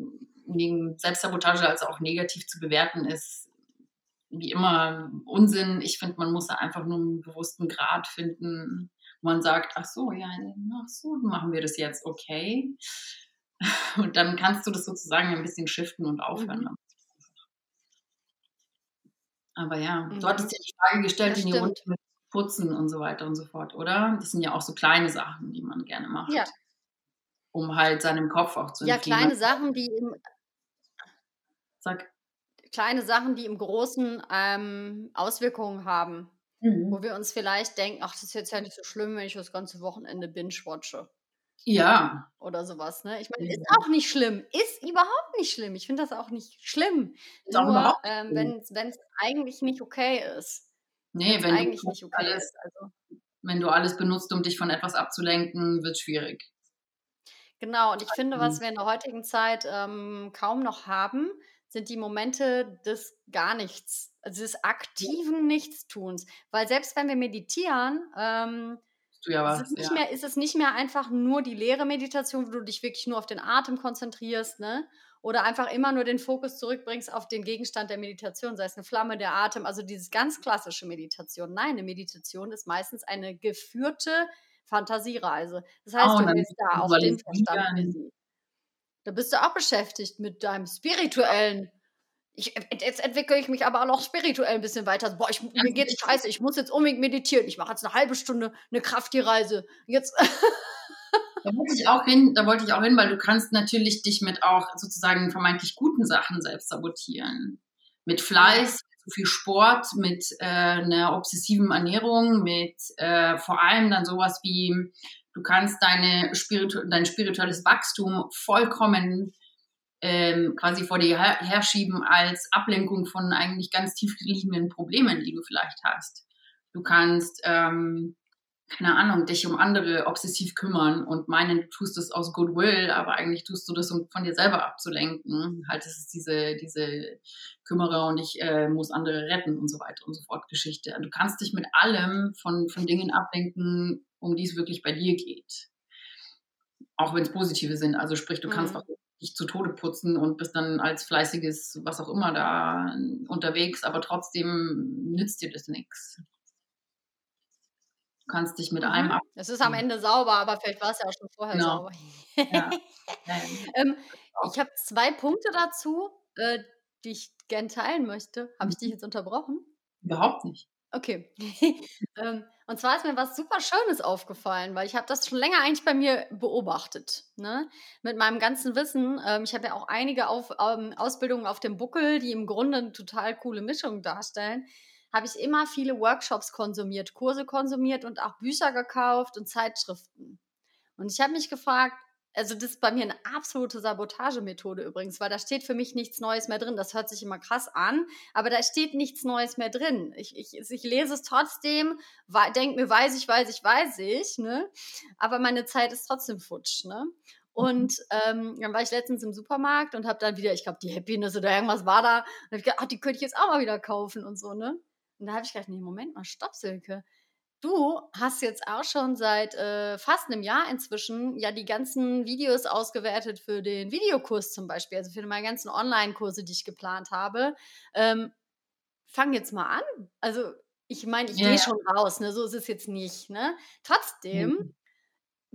S1: Selbstsabotage als auch negativ zu bewerten ist wie immer Unsinn. Ich finde, man muss da einfach nur einen bewussten Grad finden, wo man sagt, ach so, ja, ach so, machen wir das jetzt, okay. (laughs) Und dann kannst du das sozusagen ein bisschen shiften und aufhören. Mhm. Aber ja, mhm. du hattest ja die Frage gestellt in die Runde mit Putzen und so weiter und so fort, oder? Das sind ja auch so kleine Sachen, die man gerne macht. Ja. Um halt seinem Kopf auch zu
S2: Ja, kleine Sachen, die im,
S1: Sag.
S2: kleine Sachen, die im Großen ähm, Auswirkungen haben. Mhm. Wo wir uns vielleicht denken, ach, das ist jetzt ja nicht so schlimm, wenn ich das ganze Wochenende binge-watche.
S1: Ja.
S2: Oder sowas, ne? Ich meine, ist auch nicht schlimm. Ist überhaupt nicht schlimm. Ich finde das auch nicht schlimm. Ist Nur, ähm, wenn es eigentlich nicht okay ist.
S1: Nee, wenn eigentlich nicht okay alles, ist. Also. Wenn du alles benutzt, um dich von etwas abzulenken, wird es schwierig.
S2: Genau, und ich finde, was wir in der heutigen Zeit ähm, kaum noch haben, sind die Momente des gar nichts, also des aktiven Nichtstuns. Weil selbst wenn wir meditieren, ähm,
S1: ja was,
S2: ist, es nicht
S1: ja.
S2: mehr, ist es nicht mehr einfach nur die leere Meditation, wo du dich wirklich nur auf den Atem konzentrierst, ne? Oder einfach immer nur den Fokus zurückbringst auf den Gegenstand der Meditation, sei es eine Flamme, der Atem, also dieses ganz klassische Meditation. Nein, eine Meditation ist meistens eine geführte Fantasiereise. Das heißt, oh, du bist da auf den Verstand. Da bist du auch beschäftigt mit deinem spirituellen ich, jetzt entwickle ich mich aber auch noch spirituell ein bisschen weiter. Boah, ich, mir geht scheiße, ich muss jetzt unbedingt meditieren. Ich mache jetzt eine halbe Stunde eine Kraftreise. Jetzt. (laughs)
S1: da wollte ich auch hin, da wollte ich auch hin, weil du kannst natürlich dich mit auch sozusagen vermeintlich guten Sachen selbst sabotieren. Mit Fleiß, zu viel Sport, mit äh, einer obsessiven Ernährung, mit äh, vor allem dann sowas wie, du kannst deine Spiritu dein spirituelles Wachstum vollkommen ähm, quasi vor dir her herschieben als Ablenkung von eigentlich ganz tief liegenden Problemen, die du vielleicht hast. Du kannst, ähm, keine Ahnung, dich um andere obsessiv kümmern und meinen, du tust das aus Goodwill, aber eigentlich tust du das, um von dir selber abzulenken. Halt, das ist diese, diese Kümmerer und ich äh, muss andere retten und so weiter und so fort Geschichte. Du kannst dich mit allem von, von Dingen ablenken, um die es wirklich bei dir geht. Auch wenn es positive sind. Also sprich, du kannst mhm. auch dich zu Tode putzen und bist dann als fleißiges, was auch immer da unterwegs, aber trotzdem nützt dir das nichts. Du kannst dich mit mhm. einem ab.
S2: Es ist am Ende sauber, aber vielleicht war es ja auch schon vorher genau. sauber. Ja. (laughs) ähm, ich habe zwei Punkte dazu, äh, die ich gerne teilen möchte. Habe ich dich mhm. jetzt unterbrochen?
S1: Überhaupt nicht.
S2: Okay. (laughs) ähm, und zwar ist mir was super Schönes aufgefallen, weil ich habe das schon länger eigentlich bei mir beobachtet. Ne? Mit meinem ganzen Wissen. Ähm, ich habe ja auch einige auf, ähm, Ausbildungen auf dem Buckel, die im Grunde eine total coole Mischung darstellen. Habe ich immer viele Workshops konsumiert, Kurse konsumiert und auch Bücher gekauft und Zeitschriften. Und ich habe mich gefragt, also das ist bei mir eine absolute Sabotagemethode übrigens, weil da steht für mich nichts Neues mehr drin. Das hört sich immer krass an, aber da steht nichts Neues mehr drin. Ich, ich, ich lese es trotzdem, denke mir, weiß ich, weiß ich, weiß ich, ne? aber meine Zeit ist trotzdem futsch. Ne? Und ähm, dann war ich letztens im Supermarkt und habe dann wieder, ich glaube, die Happiness oder irgendwas war da. Und habe ich gedacht, ach, die könnte ich jetzt auch mal wieder kaufen und so, ne? Und da habe ich gedacht, nee, Moment mal, stopp, Silke Du hast jetzt auch schon seit äh, fast einem Jahr inzwischen ja die ganzen Videos ausgewertet für den Videokurs zum Beispiel, also für meine ganzen Online-Kurse, die ich geplant habe. Ähm, fang jetzt mal an. Also ich meine, ich ja, gehe schon raus, ne? so ist es jetzt nicht. Ne? Trotzdem mhm.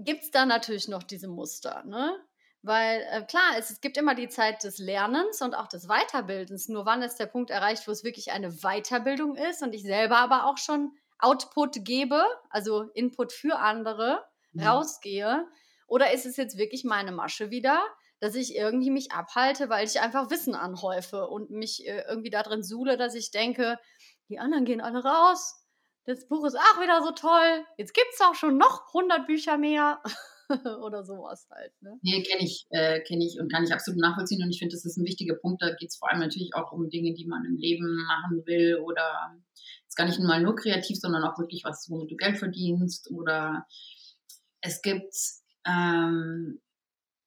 S2: gibt es da natürlich noch diese Muster. Ne? Weil äh, klar, es, es, gibt immer die Zeit des Lernens und auch des Weiterbildens. Nur wann ist der Punkt erreicht, wo es wirklich eine Weiterbildung ist und ich selber aber auch schon Output gebe, also Input für andere, mhm. rausgehe? Oder ist es jetzt wirklich meine Masche wieder, dass ich irgendwie mich abhalte, weil ich einfach Wissen anhäufe und mich äh, irgendwie darin suhle, dass ich denke, die anderen gehen alle raus. Das Buch ist auch wieder so toll. Jetzt gibt es auch schon noch 100 Bücher mehr. (laughs) (laughs) oder sowas halt. Ne?
S1: Nee, kenne ich, äh, kenne ich und kann ich absolut nachvollziehen. Und ich finde, das ist ein wichtiger Punkt. Da geht es vor allem natürlich auch um Dinge, die man im Leben machen will oder jetzt gar nicht mal nur kreativ, sondern auch wirklich was, womit du Geld verdienst. Oder es gibt, ähm,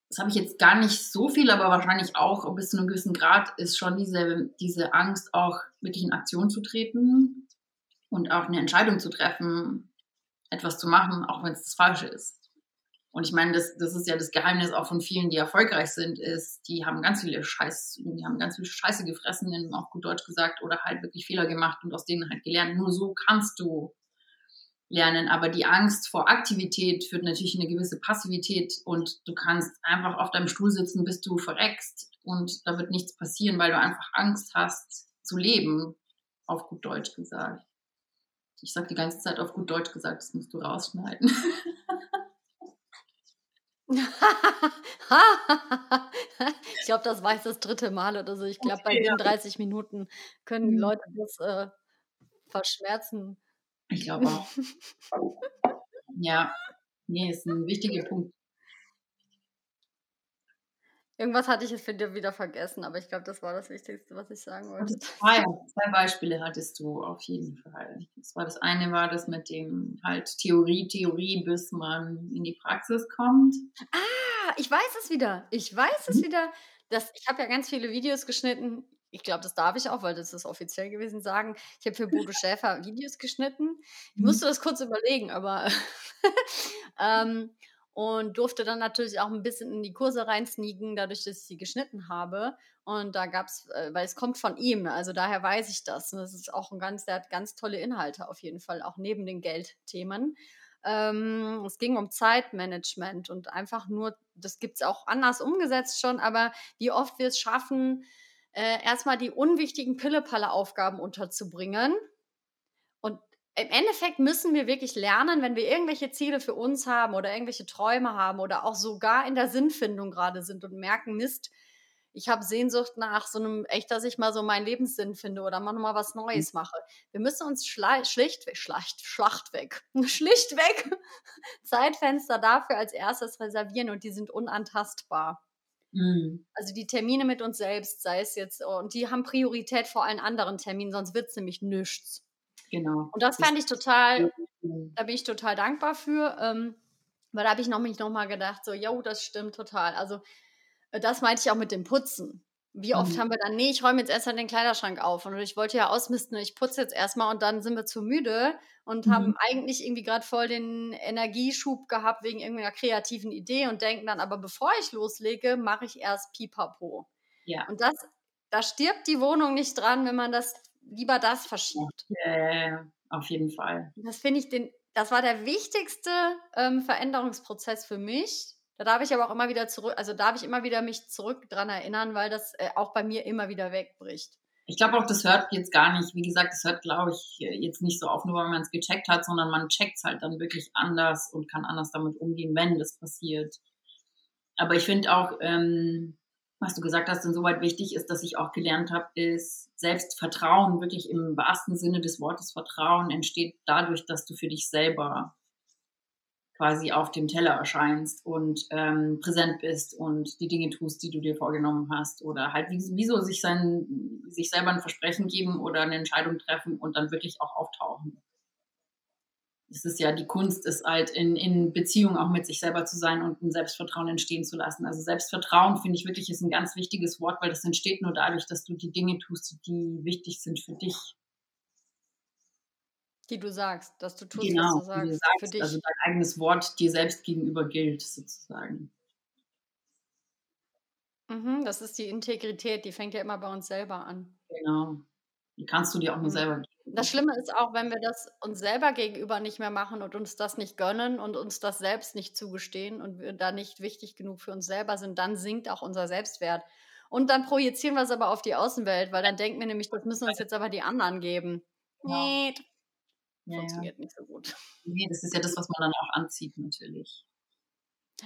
S1: das habe ich jetzt gar nicht so viel, aber wahrscheinlich auch bis zu einem gewissen Grad ist schon diese, diese Angst, auch wirklich in Aktion zu treten und auch eine Entscheidung zu treffen, etwas zu machen, auch wenn es das Falsche ist. Und ich meine, das, das ist ja das Geheimnis auch von vielen, die erfolgreich sind, ist, die haben ganz viele Scheiß, die haben ganz viel Scheiße gefressen, auf gut Deutsch gesagt, oder halt wirklich Fehler gemacht und aus denen halt gelernt. Nur so kannst du lernen. Aber die Angst vor Aktivität führt natürlich in eine gewisse Passivität und du kannst einfach auf deinem Stuhl sitzen, bis du verreckst und da wird nichts passieren, weil du einfach Angst hast zu leben, auf gut Deutsch gesagt. Ich sage die ganze Zeit auf gut Deutsch gesagt, das musst du rausschneiden. (laughs) (laughs)
S2: ich glaube, das war jetzt das dritte Mal oder so. Ich glaube, bei 37 Minuten können die mhm. Leute das äh, verschmerzen.
S1: Ich glaube auch. (laughs) ja, nee, ist ein wichtiger Punkt.
S2: Irgendwas hatte ich jetzt für dir wieder vergessen, aber ich glaube, das war das Wichtigste, was ich sagen wollte.
S1: Zwei, zwei Beispiele hattest du auf jeden Fall. Das war das eine war das mit dem halt Theorie, Theorie, bis man in die Praxis kommt.
S2: Ah, ich weiß es wieder. Ich weiß es mhm. wieder. Das, ich habe ja ganz viele Videos geschnitten. Ich glaube, das darf ich auch, weil das ist offiziell gewesen sagen. Ich habe für Bodo (laughs) Schäfer Videos geschnitten. Ich mhm. musste das kurz überlegen, aber (laughs) ähm, und durfte dann natürlich auch ein bisschen in die Kurse reinsneaken, dadurch, dass ich sie geschnitten habe. Und da gab es, äh, weil es kommt von ihm, also daher weiß ich das. Und das ist auch ein ganz, der hat ganz tolle Inhalte auf jeden Fall, auch neben den Geldthemen. Ähm, es ging um Zeitmanagement und einfach nur, das gibt es auch anders umgesetzt schon, aber wie oft wir es schaffen, äh, erstmal die unwichtigen Pille-Palle-Aufgaben unterzubringen im Endeffekt müssen wir wirklich lernen, wenn wir irgendwelche Ziele für uns haben oder irgendwelche Träume haben oder auch sogar in der Sinnfindung gerade sind und merken, Mist, ich habe Sehnsucht nach so einem, echt, dass ich mal so meinen Lebenssinn finde oder mal nochmal was mhm. Neues mache. Wir müssen uns schlichtweg, schlecht, schlachtweg, (laughs) schlichtweg (laughs) Zeitfenster dafür als erstes reservieren und die sind unantastbar. Mhm. Also die Termine mit uns selbst, sei es jetzt, und die haben Priorität vor allen anderen Terminen, sonst wird es nämlich nichts. Genau. Und das fand ich total, da bin ich total dankbar für, ähm, weil da habe ich noch, mich nochmal gedacht, so, jo, das stimmt total. Also äh, das meinte ich auch mit dem Putzen. Wie oft mhm. haben wir dann, nee, ich räume jetzt erstmal den Kleiderschrank auf und ich wollte ja ausmisten, ich putze jetzt erstmal und dann sind wir zu müde und mhm. haben eigentlich irgendwie gerade voll den Energieschub gehabt wegen irgendeiner kreativen Idee und denken dann, aber bevor ich loslege, mache ich erst Pipapo. Ja. Und das, da stirbt die Wohnung nicht dran, wenn man das lieber das verschiebt.
S1: Ja, auf jeden Fall.
S2: Das finde ich den, das war der wichtigste ähm, Veränderungsprozess für mich. Da darf ich aber auch immer wieder zurück, also darf ich immer wieder mich zurück dran erinnern, weil das äh, auch bei mir immer wieder wegbricht.
S1: Ich glaube auch, das hört jetzt gar nicht, wie gesagt, das hört, glaube ich, jetzt nicht so auf, nur weil man es gecheckt hat, sondern man checkt es halt dann wirklich anders und kann anders damit umgehen, wenn das passiert. Aber ich finde auch, ähm, was du gesagt hast, insoweit wichtig ist, dass ich auch gelernt habe, ist Selbstvertrauen, wirklich im wahrsten Sinne des Wortes Vertrauen entsteht dadurch, dass du für dich selber quasi auf dem Teller erscheinst und ähm, präsent bist und die Dinge tust, die du dir vorgenommen hast oder halt wieso sich sich selber ein Versprechen geben oder eine Entscheidung treffen und dann wirklich auch auftauchen es ist ja die Kunst, ist halt in, in Beziehung auch mit sich selber zu sein und ein Selbstvertrauen entstehen zu lassen. Also Selbstvertrauen finde ich wirklich ist ein ganz wichtiges Wort, weil das entsteht nur dadurch, dass du die Dinge tust, die wichtig sind für dich.
S2: Die du sagst, dass du tust,
S1: genau,
S2: was du sagst,
S1: du sagst für dich. Also dein eigenes Wort dir selbst gegenüber gilt, sozusagen.
S2: Mhm, das ist die Integrität, die fängt ja immer bei uns selber an.
S1: Genau. Die kannst du dir auch nur mhm. selber geben.
S2: Das Schlimme ist auch, wenn wir das uns selber gegenüber nicht mehr machen und uns das nicht gönnen und uns das selbst nicht zugestehen und wir da nicht wichtig genug für uns selber sind, dann sinkt auch unser Selbstwert. Und dann projizieren wir es aber auf die Außenwelt, weil dann denken wir nämlich, das müssen uns jetzt aber die anderen geben. Nee, ja, funktioniert ja. nicht so gut.
S1: Nee, das ist ja das, was man dann auch anzieht, natürlich.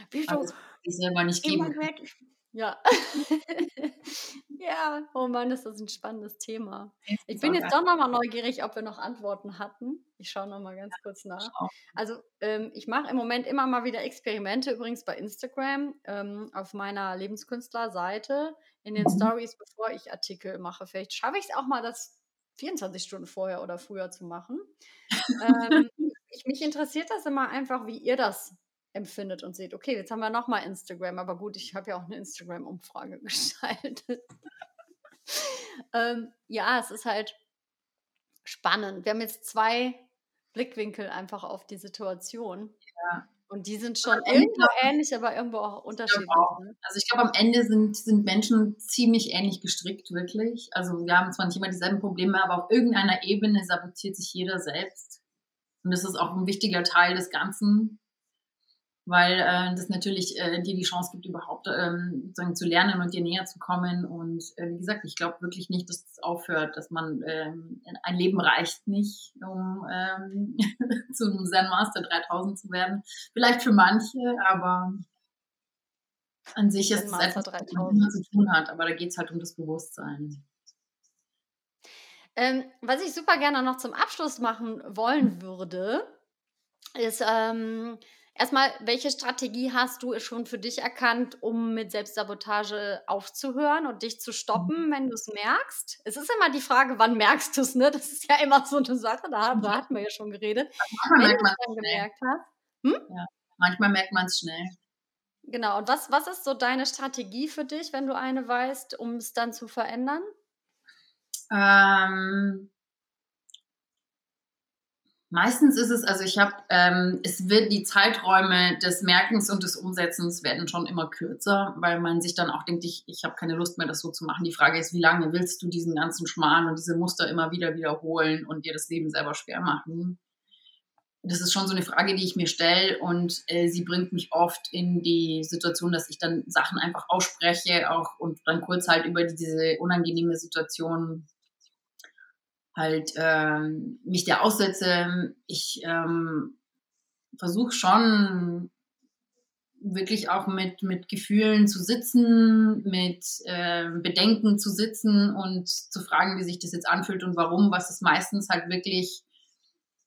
S1: Wie du also, sich selber nicht geben kann.
S2: Ja. (laughs) (laughs) ja, oh Mann, ist das ein spannendes Thema. Ich bin jetzt doch nochmal neugierig, ob wir noch Antworten hatten. Ich schaue nochmal ganz kurz nach. Also, ähm, ich mache im Moment immer mal wieder Experimente, übrigens bei Instagram, ähm, auf meiner Lebenskünstler-Seite, in den mhm. Stories, bevor ich Artikel mache. Vielleicht schaffe ich es auch mal, das 24 Stunden vorher oder früher zu machen. (laughs) ähm, ich, mich interessiert das immer einfach, wie ihr das empfindet und seht, okay, jetzt haben wir nochmal Instagram, aber gut, ich habe ja auch eine Instagram-Umfrage (laughs) geschaltet. ähm, ja, es ist halt spannend. Wir haben jetzt zwei Blickwinkel einfach auf die Situation. Ja. Und die sind schon irgendwo ähnlich, aber irgendwo auch unterschiedlich. Auch.
S1: Ne? Also ich glaube, am Ende sind, sind Menschen ziemlich ähnlich gestrickt, wirklich. Also wir haben zwar nicht immer dieselben Probleme, aber auf irgendeiner Ebene sabotiert sich jeder selbst Und das ist auch ein wichtiger Teil des Ganzen, weil äh, das natürlich äh, dir die Chance gibt, überhaupt ähm, sozusagen zu lernen und dir näher zu kommen. Und äh, wie gesagt, ich glaube wirklich nicht, dass das aufhört, dass man ähm, ein Leben reicht nicht, um ähm, (laughs) zu einem Zen Master 3000 zu werden. Vielleicht für manche, aber an sich ist es etwas, was man zu tun hat. Aber da geht es halt um das Bewusstsein.
S2: Ähm, was ich super gerne noch zum Abschluss machen wollen würde, ist ähm, erstmal, welche Strategie hast du schon für dich erkannt, um mit Selbstsabotage aufzuhören und dich zu stoppen, wenn du es merkst? Es ist immer die Frage, wann merkst du es, ne? Das ist ja immer so eine Sache, da, da hatten wir ja schon geredet.
S1: Manchmal wenn merkt man es gemerkt hast. Hm? Ja, manchmal merkt man es schnell.
S2: Genau, und was, was ist so deine Strategie für dich, wenn du eine weißt, um es dann zu verändern?
S1: Ähm, meistens ist es, also ich habe, ähm, es wird die Zeiträume des Merkens und des Umsetzens werden schon immer kürzer, weil man sich dann auch denkt, ich, ich habe keine Lust mehr, das so zu machen. Die Frage ist, wie lange willst du diesen ganzen Schmarrn und diese Muster immer wieder wiederholen und dir das Leben selber schwer machen? Das ist schon so eine Frage, die ich mir stelle und äh, sie bringt mich oft in die Situation, dass ich dann Sachen einfach ausspreche auch und dann kurz halt über diese unangenehme Situation halt ähm, mich der aussetze. Ich ähm, versuche schon wirklich auch mit, mit Gefühlen zu sitzen, mit äh, Bedenken zu sitzen und zu fragen, wie sich das jetzt anfühlt und warum, was es meistens halt wirklich,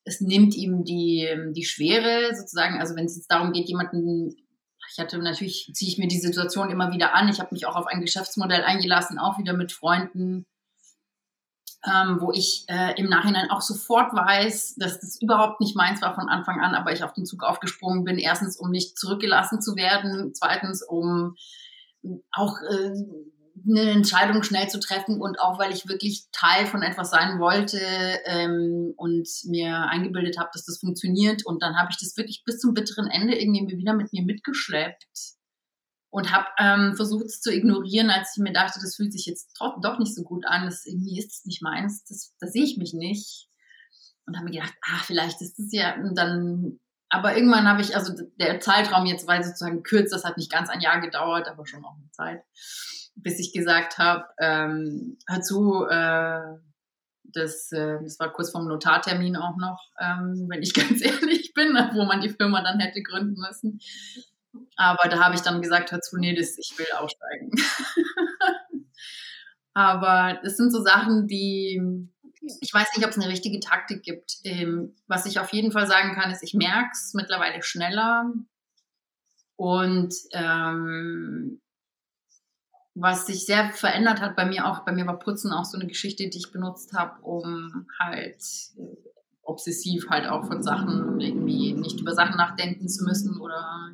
S1: es nimmt ihm die, die Schwere sozusagen, also wenn es jetzt darum geht, jemanden, ich hatte natürlich, ziehe ich mir die Situation immer wieder an, ich habe mich auch auf ein Geschäftsmodell eingelassen, auch wieder mit Freunden, ähm, wo ich äh, im Nachhinein auch sofort weiß, dass das überhaupt nicht meins war von Anfang an, aber ich auf den Zug aufgesprungen bin. Erstens, um nicht zurückgelassen zu werden. Zweitens, um auch äh, eine Entscheidung schnell zu treffen und auch, weil ich wirklich Teil von etwas sein wollte ähm, und mir eingebildet habe, dass das funktioniert. Und dann habe ich das wirklich bis zum bitteren Ende irgendwie wieder mit mir mitgeschleppt und habe ähm, versucht es zu ignorieren, als ich mir dachte, das fühlt sich jetzt doch nicht so gut an, das irgendwie ist es nicht meins, das, da sehe ich mich nicht. Und habe mir gedacht, ah, vielleicht ist es ja, und dann, aber irgendwann habe ich, also der Zeitraum jetzt war sozusagen kürzer, das hat nicht ganz ein Jahr gedauert, aber schon auch eine Zeit, bis ich gesagt habe, ähm, hör zu, äh, das, äh, das war kurz vorm Notartermin auch noch, ähm, wenn ich (laughs) ganz ehrlich bin, wo man die Firma dann hätte gründen müssen. Aber da habe ich dann gesagt, hör zu, nee, das, ich will aussteigen. (laughs) Aber das sind so Sachen, die, ich weiß nicht, ob es eine richtige Taktik gibt. Ähm, was ich auf jeden Fall sagen kann, ist, ich merke es mittlerweile schneller. Und ähm, was sich sehr verändert hat bei mir auch, bei mir war Putzen auch so eine Geschichte, die ich benutzt habe, um halt äh, obsessiv halt auch von Sachen irgendwie nicht über Sachen nachdenken zu müssen oder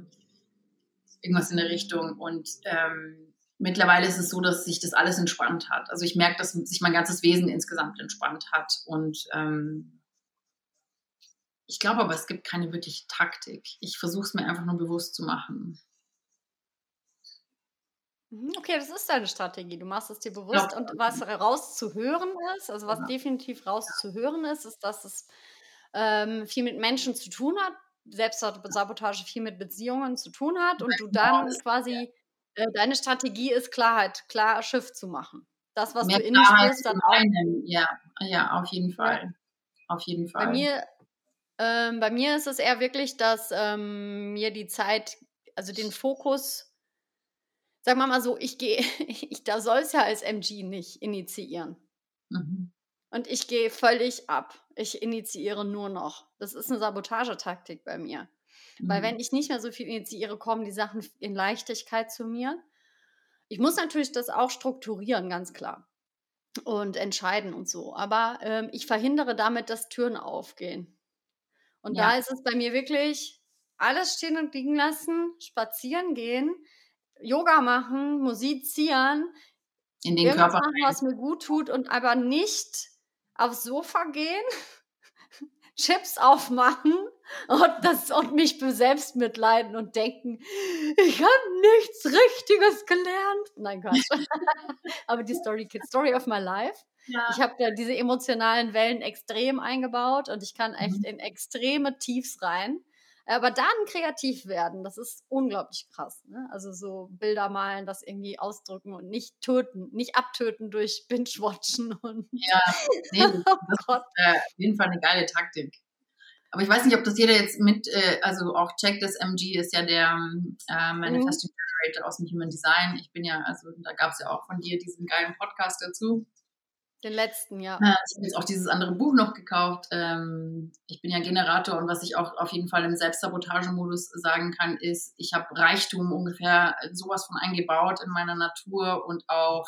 S1: irgendwas in der Richtung. Und ähm, mittlerweile ist es so, dass sich das alles entspannt hat. Also ich merke, dass sich mein ganzes Wesen insgesamt entspannt hat. Und ähm, ich glaube aber, es gibt keine wirkliche Taktik. Ich versuche es mir einfach nur bewusst zu machen.
S2: Mhm, okay, das ist deine Strategie. Du machst es dir bewusst. Ja. Und was rauszuhören ist, also was ja. definitiv rauszuhören ist, ist, dass es ähm, viel mit Menschen zu tun hat, Selbstsabotage viel mit Beziehungen zu tun hat und du dann quasi, äh, deine Strategie ist Klarheit, klar Schiff zu machen. Das, was Mehr du in dir spürst, dann auch.
S1: Ja, ja, auf jeden Fall. Auf jeden Fall.
S2: Bei mir, ähm, bei mir ist es eher wirklich, dass ähm, mir die Zeit, also den Fokus, sagen wir mal so, ich gehe, (laughs) ich, da soll es ja als MG nicht initiieren. Mhm. Und ich gehe völlig ab. Ich initiiere nur noch. Das ist eine Sabotagetaktik bei mir. Mhm. Weil wenn ich nicht mehr so viel initiiere, kommen die Sachen in Leichtigkeit zu mir. Ich muss natürlich das auch strukturieren, ganz klar. Und entscheiden und so. Aber ähm, ich verhindere damit, dass Türen aufgehen. Und ja. da ist es bei mir wirklich alles stehen und liegen lassen, spazieren gehen, Yoga machen, musizieren, in den Körper machen, was mir gut tut und aber nicht aufs Sofa gehen, (laughs) Chips aufmachen und, das, und mich selbst mitleiden und denken, ich habe nichts Richtiges gelernt. Nein, Quatsch. (laughs) Aber die Story Story of my life. Ja. Ich habe da diese emotionalen Wellen extrem eingebaut und ich kann echt mhm. in extreme Tiefs rein. Aber dann kreativ werden, das ist unglaublich krass. Ne? Also so Bilder malen, das irgendwie ausdrücken und nicht töten, nicht abtöten durch Binge-Watchen. Und
S1: ja, nee, das, (laughs) oh das ist äh, auf jeden Fall eine geile Taktik. Aber ich weiß nicht, ob das jeder jetzt mit, äh, also auch checkt, das MG ist ja der äh, Manifesting mhm. Generator aus dem Human Design. Ich bin ja, also da gab es ja auch von dir diesen geilen Podcast dazu.
S2: Den letzten, ja.
S1: Äh, ich habe jetzt auch dieses andere Buch noch gekauft. Ähm, ich bin ja Generator und was ich auch auf jeden Fall im Selbstsabotagemodus sagen kann, ist, ich habe Reichtum ungefähr sowas von eingebaut in meiner Natur und auch,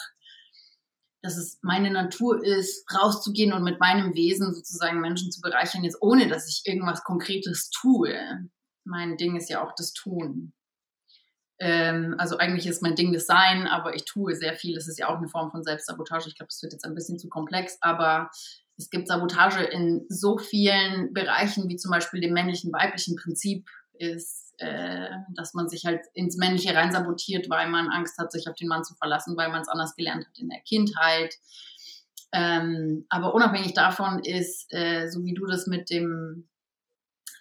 S1: dass es meine Natur ist, rauszugehen und mit meinem Wesen sozusagen Menschen zu bereichern, jetzt ohne dass ich irgendwas Konkretes tue. Mein Ding ist ja auch das Tun. Ähm, also eigentlich ist mein Ding das Sein, aber ich tue sehr viel. Es ist ja auch eine Form von Selbstsabotage. Ich glaube, das wird jetzt ein bisschen zu komplex, aber es gibt Sabotage in so vielen Bereichen, wie zum Beispiel dem männlichen, weiblichen Prinzip ist, äh, dass man sich halt ins Männliche rein sabotiert, weil man Angst hat, sich auf den Mann zu verlassen, weil man es anders gelernt hat in der Kindheit. Ähm, aber unabhängig davon ist, äh, so wie du das mit dem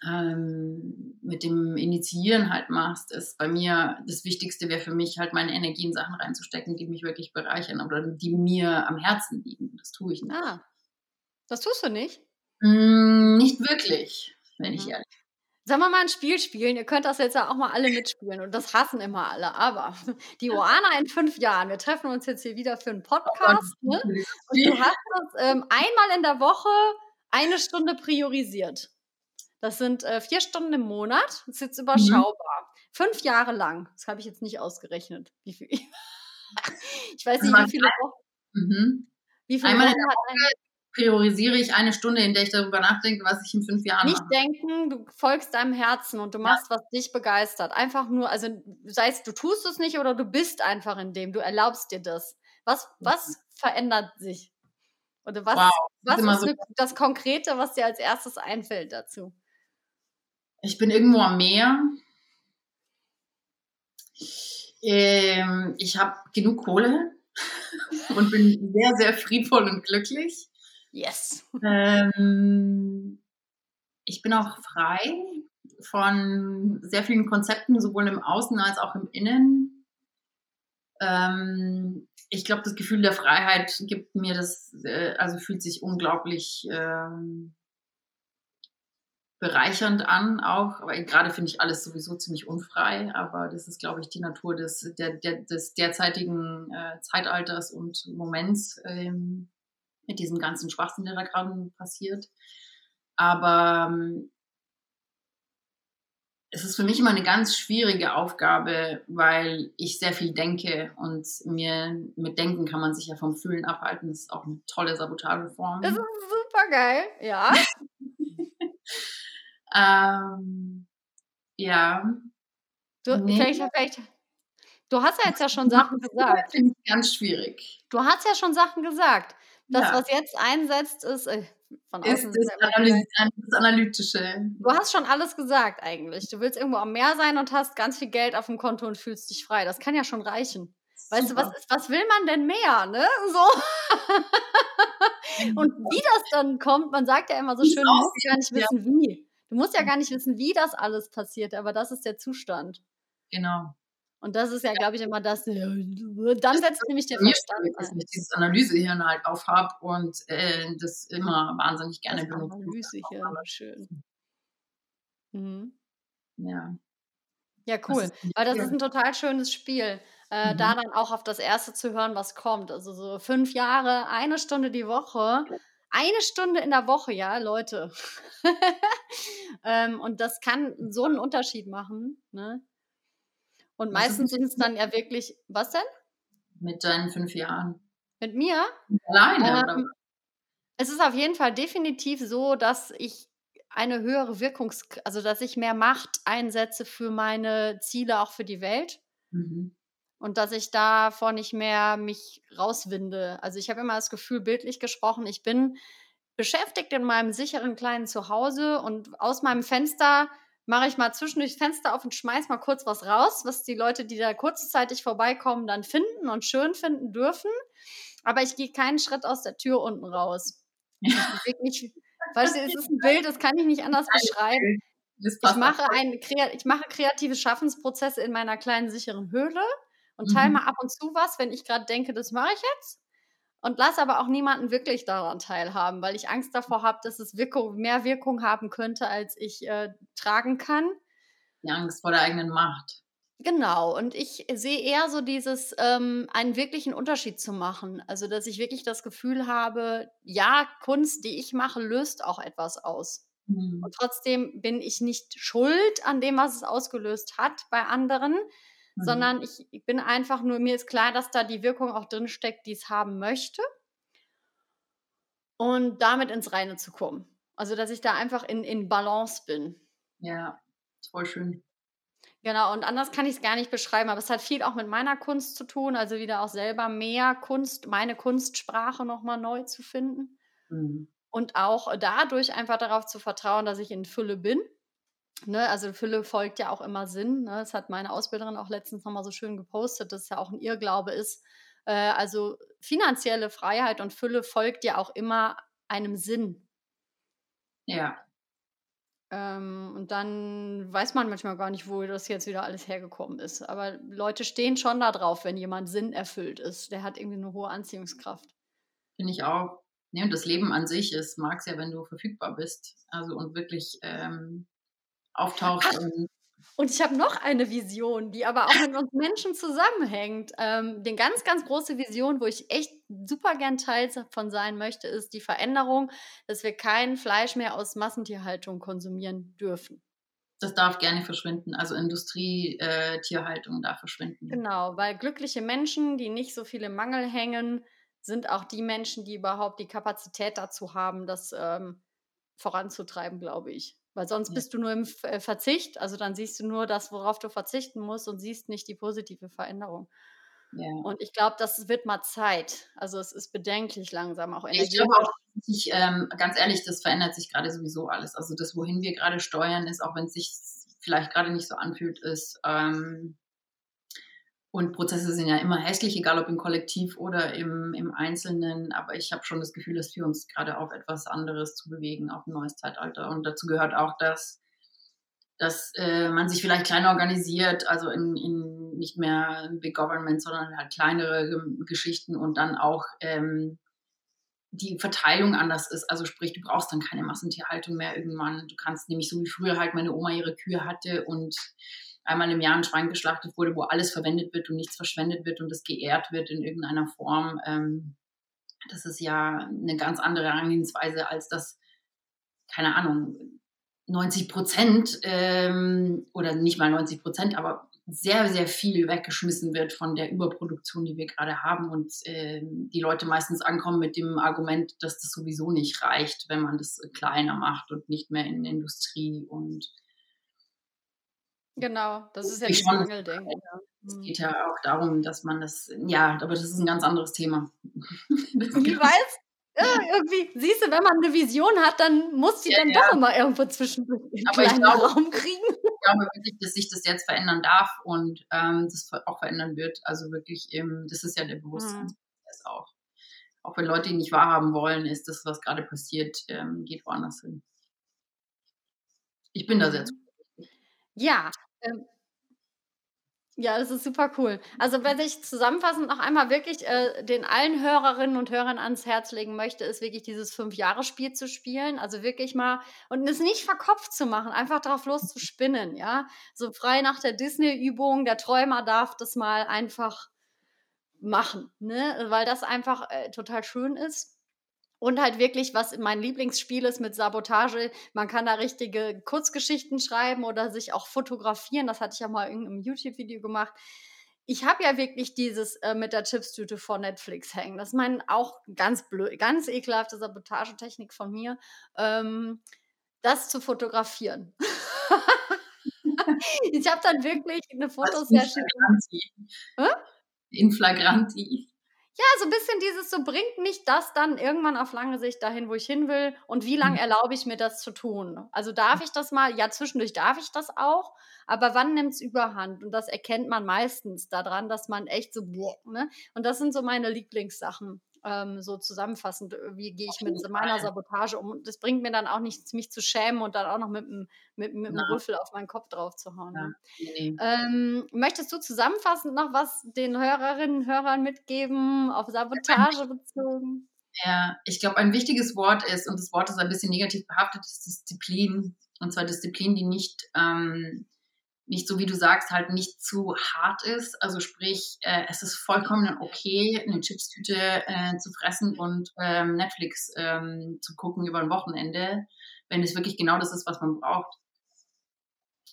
S1: ähm, mit dem Initiieren halt machst, ist bei mir das Wichtigste wäre für mich halt meine Energie in Sachen reinzustecken, die mich wirklich bereichern oder die mir am Herzen liegen. Das tue ich nicht.
S2: Ah, das tust du nicht?
S1: Mm, nicht wirklich, wenn mhm. ich ehrlich bin.
S2: Sollen wir mal ein Spiel spielen? Ihr könnt das jetzt ja auch mal alle mitspielen und das hassen immer alle. Aber (laughs) die Oana in fünf Jahren, wir treffen uns jetzt hier wieder für einen oh Podcast. Ne? Und du hast das ähm, einmal in der Woche eine Stunde priorisiert. Das sind äh, vier Stunden im Monat. Das ist jetzt mhm. überschaubar. Mhm. Fünf Jahre lang. Das habe ich jetzt nicht ausgerechnet. Wie viel? (laughs) ich weiß nicht, wie viele Wochen.
S1: Mhm. Wie viele Einmal in der Woche priorisiere ich eine Stunde, in der ich darüber nachdenke, was ich in fünf Jahren
S2: Nicht mache. denken, du folgst deinem Herzen und du machst, ja. was dich begeistert. Einfach nur, also sei es, du tust es nicht oder du bist einfach in dem, du erlaubst dir das. Was, was verändert sich? Oder was, wow. was ist so das Konkrete, was dir als erstes einfällt dazu?
S1: Ich bin irgendwo am Meer. Ähm, ich habe genug Kohle (laughs) und bin sehr, sehr friedvoll und glücklich.
S2: Yes.
S1: Ähm, ich bin auch frei von sehr vielen Konzepten, sowohl im Außen als auch im Innen. Ähm, ich glaube, das Gefühl der Freiheit gibt mir das, äh, also fühlt sich unglaublich ähm, bereichernd an auch. Aber gerade finde ich alles sowieso ziemlich unfrei. Aber das ist, glaube ich, die Natur des, der, der, des derzeitigen äh, Zeitalters und Moments ähm, mit diesem ganzen Schwachsinn, der da gerade passiert. Aber ähm, es ist für mich immer eine ganz schwierige Aufgabe, weil ich sehr viel denke und mir mit Denken kann man sich ja vom Fühlen abhalten. Das ist auch eine tolle Sabotageform.
S2: Das ist super geil, ja. (laughs)
S1: Ähm, ja.
S2: Du, nee. vielleicht, vielleicht, du hast ja jetzt ja schon (laughs) Sachen gesagt.
S1: Finde ich ganz schwierig.
S2: Du hast ja schon Sachen gesagt. Das, ja. was jetzt einsetzt, ist äh,
S1: von außen. Ist das, Analy das Analytische.
S2: Du hast schon alles gesagt eigentlich. Du willst irgendwo am Meer sein und hast ganz viel Geld auf dem Konto und fühlst dich frei. Das kann ja schon reichen. Weißt Super. du, was, was will man denn mehr, ne? So. (laughs) und wie das dann kommt, man sagt ja immer so schön, man muss gar nicht wissen, wie. Du musst ja gar nicht wissen, wie das alles passiert, aber das ist der Zustand.
S1: Genau.
S2: Und das ist ja, glaube ich, immer das. Dann setzt nämlich der Verstand
S1: ein. Dass ich dieses Analysehirn halt auf habe und äh, das immer wahnsinnig gerne benutze.
S2: Analysehirn, schön. Mhm.
S1: Ja.
S2: Ja, cool. Weil das ist ein total schönes Spiel. Äh, mhm. Da dann auch auf das Erste zu hören, was kommt. Also so fünf Jahre, eine Stunde die Woche eine Stunde in der Woche, ja, Leute. (laughs) ähm, und das kann so einen Unterschied machen. Ne? Und meistens sind es dann ja wirklich, was denn?
S1: Mit deinen fünf Jahren.
S2: Mit mir?
S1: Alleine, ähm?
S2: Es ist auf jeden Fall definitiv so, dass ich eine höhere Wirkungs-, also dass ich mehr Macht einsetze für meine Ziele, auch für die Welt. Mhm und dass ich davor nicht mehr mich rauswinde. Also ich habe immer das Gefühl, bildlich gesprochen, ich bin beschäftigt in meinem sicheren kleinen Zuhause und aus meinem Fenster mache ich mal zwischendurch Fenster auf und schmeiß mal kurz was raus, was die Leute, die da kurzzeitig vorbeikommen, dann finden und schön finden dürfen. aber ich gehe keinen Schritt aus der Tür unten raus. (laughs) Weißt du, es ist ein Bild, das kann ich nicht anders beschreiben. Ich mache, ein, ich mache kreative Schaffensprozesse in meiner kleinen sicheren Höhle und teile mhm. mal ab und zu was, wenn ich gerade denke, das mache ich jetzt. Und lasse aber auch niemanden wirklich daran teilhaben, weil ich Angst davor habe, dass es Wirkung, mehr Wirkung haben könnte, als ich äh, tragen kann.
S1: Die Angst vor der eigenen Macht.
S2: Genau, und ich sehe eher so dieses, ähm, einen wirklichen Unterschied zu machen. Also, dass ich wirklich das Gefühl habe, ja, Kunst, die ich mache, löst auch etwas aus. Mhm. Und trotzdem bin ich nicht schuld an dem, was es ausgelöst hat bei anderen, mhm. sondern ich, ich bin einfach nur, mir ist klar, dass da die Wirkung auch drin steckt, die es haben möchte. Und damit ins Reine zu kommen. Also, dass ich da einfach in, in Balance bin.
S1: Ja, voll schön.
S2: Genau, und anders kann ich es gar nicht beschreiben, aber es hat viel auch mit meiner Kunst zu tun, also wieder auch selber mehr Kunst, meine Kunstsprache nochmal neu zu finden. Mhm. Und auch dadurch einfach darauf zu vertrauen, dass ich in Fülle bin. Ne, also Fülle folgt ja auch immer Sinn. Ne? Das hat meine Ausbilderin auch letztens nochmal so schön gepostet, dass es ja auch ein Irrglaube ist. Äh, also finanzielle Freiheit und Fülle folgt ja auch immer einem Sinn.
S1: Ja.
S2: Ähm, und dann weiß man manchmal gar nicht, wo das jetzt wieder alles hergekommen ist. Aber Leute stehen schon da drauf, wenn jemand Sinn erfüllt ist. Der hat irgendwie eine hohe Anziehungskraft.
S1: Finde ich auch. Nee, und das Leben an sich ist, mag es ja, wenn du verfügbar bist. Also und wirklich ähm, auftauchst
S2: Ach, und und ich habe noch eine Vision, die aber auch mit uns Menschen zusammenhängt. Ähm, die ganz, ganz große Vision, wo ich echt super gern Teil von sein möchte, ist die Veränderung, dass wir kein Fleisch mehr aus Massentierhaltung konsumieren dürfen.
S1: Das darf gerne verschwinden. Also Industrietierhaltung äh, darf verschwinden.
S2: Genau, weil glückliche Menschen, die nicht so viele Mangel hängen, sind auch die Menschen, die überhaupt die Kapazität dazu haben, das ähm, voranzutreiben, glaube ich. Weil sonst ja. bist du nur im äh, Verzicht. Also dann siehst du nur das, worauf du verzichten musst und siehst nicht die positive Veränderung. Ja. Und ich glaube, das wird mal Zeit. Also es ist bedenklich langsam auch
S1: Energie. Ich glaube auch, ich, ähm, ganz ehrlich, das verändert sich gerade sowieso alles. Also das, wohin wir gerade steuern, ist, auch wenn es sich vielleicht gerade nicht so anfühlt, ist, ähm, und Prozesse sind ja immer hässlich, egal ob im Kollektiv oder im, im Einzelnen. Aber ich habe schon das Gefühl, dass wir uns gerade auf etwas anderes zu bewegen, auf ein neues Zeitalter. Und dazu gehört auch, dass, dass äh, man sich vielleicht kleiner organisiert, also in, in nicht mehr Big Government, sondern halt kleinere Geschichten und dann auch ähm, die Verteilung anders ist. Also sprich, du brauchst dann keine Massentierhaltung mehr irgendwann. Du kannst nämlich so wie früher halt meine Oma ihre Kühe hatte und einmal im Jahr ein Schwein geschlachtet wurde, wo alles verwendet wird und nichts verschwendet wird und es geehrt wird in irgendeiner Form. Ähm, das ist ja eine ganz andere Herangehensweise als das, keine Ahnung, 90 Prozent ähm, oder nicht mal 90 Prozent, aber sehr, sehr viel weggeschmissen wird von der Überproduktion, die wir gerade haben und äh, die Leute meistens ankommen mit dem Argument, dass das sowieso nicht reicht, wenn man das kleiner macht und nicht mehr in Industrie und
S2: Genau, das ist ja das Mangeldenken.
S1: Ja. Es mhm. geht ja auch darum, dass man das, ja, aber das ist ein ganz anderes Thema. (laughs)
S2: ich weiß, irgendwie, siehst du, wenn man eine Vision hat, dann muss sie ja, dann ja. doch immer irgendwo zwischen
S1: aber ich glaube, Raum kriegen. (laughs) Ich glaube wirklich, dass sich das jetzt verändern darf und ähm, das auch verändern wird. Also wirklich, eben, das ist ja der Bewusstseinsprozess mhm. auch. Auch wenn Leute ihn nicht wahrhaben wollen, ist das, was gerade passiert, ähm, geht woanders hin. Ich bin da sehr mhm. zuversichtlich.
S2: Ja, ähm, ja, das ist super cool. Also, wenn ich zusammenfassend noch einmal wirklich äh, den allen Hörerinnen und Hörern ans Herz legen möchte, ist wirklich dieses Fünf-Jahre-Spiel zu spielen. Also wirklich mal und es nicht verkopft zu machen, einfach drauf loszuspinnen, ja. So frei nach der Disney-Übung, der Träumer darf das mal einfach machen, ne? Weil das einfach äh, total schön ist. Und halt wirklich, was mein Lieblingsspiel ist mit Sabotage, man kann da richtige Kurzgeschichten schreiben oder sich auch fotografieren. Das hatte ich ja mal in einem YouTube-Video gemacht. Ich habe ja wirklich dieses äh, mit der Chipstüte vor Netflix hängen. Das ist mein auch ganz blöd, ganz ekelhafte Sabotagetechnik von mir, ähm, das zu fotografieren. (laughs) ich habe dann wirklich eine Fotosession.
S1: In Flagranti.
S2: Ja, so ein bisschen dieses, so bringt mich das dann irgendwann auf lange Sicht dahin, wo ich hin will und wie lange mhm. erlaube ich mir das zu tun? Also darf ich das mal, ja, zwischendurch darf ich das auch, aber wann nimmt es überhand? Und das erkennt man meistens daran, dass man echt so, ne? Und das sind so meine Lieblingssachen. Ähm, so zusammenfassend, äh, wie gehe ich mit meiner Sabotage um. Das bringt mir dann auch nichts, mich zu schämen und dann auch noch mit einem mit, mit Rüffel auf meinen Kopf drauf zu hauen. Ja, ne? nee. ähm, möchtest du zusammenfassend noch was den Hörerinnen und Hörern mitgeben, auf Sabotage bezogen?
S1: Ja, ich glaube, ein wichtiges Wort ist, und das Wort ist ein bisschen negativ behaftet, ist Disziplin. Und zwar Disziplin, die nicht ähm, nicht so wie du sagst, halt nicht zu hart ist. Also sprich, äh, es ist vollkommen okay, eine Chipstüte äh, zu fressen und ähm, Netflix ähm, zu gucken über ein Wochenende, wenn es wirklich genau das ist, was man braucht.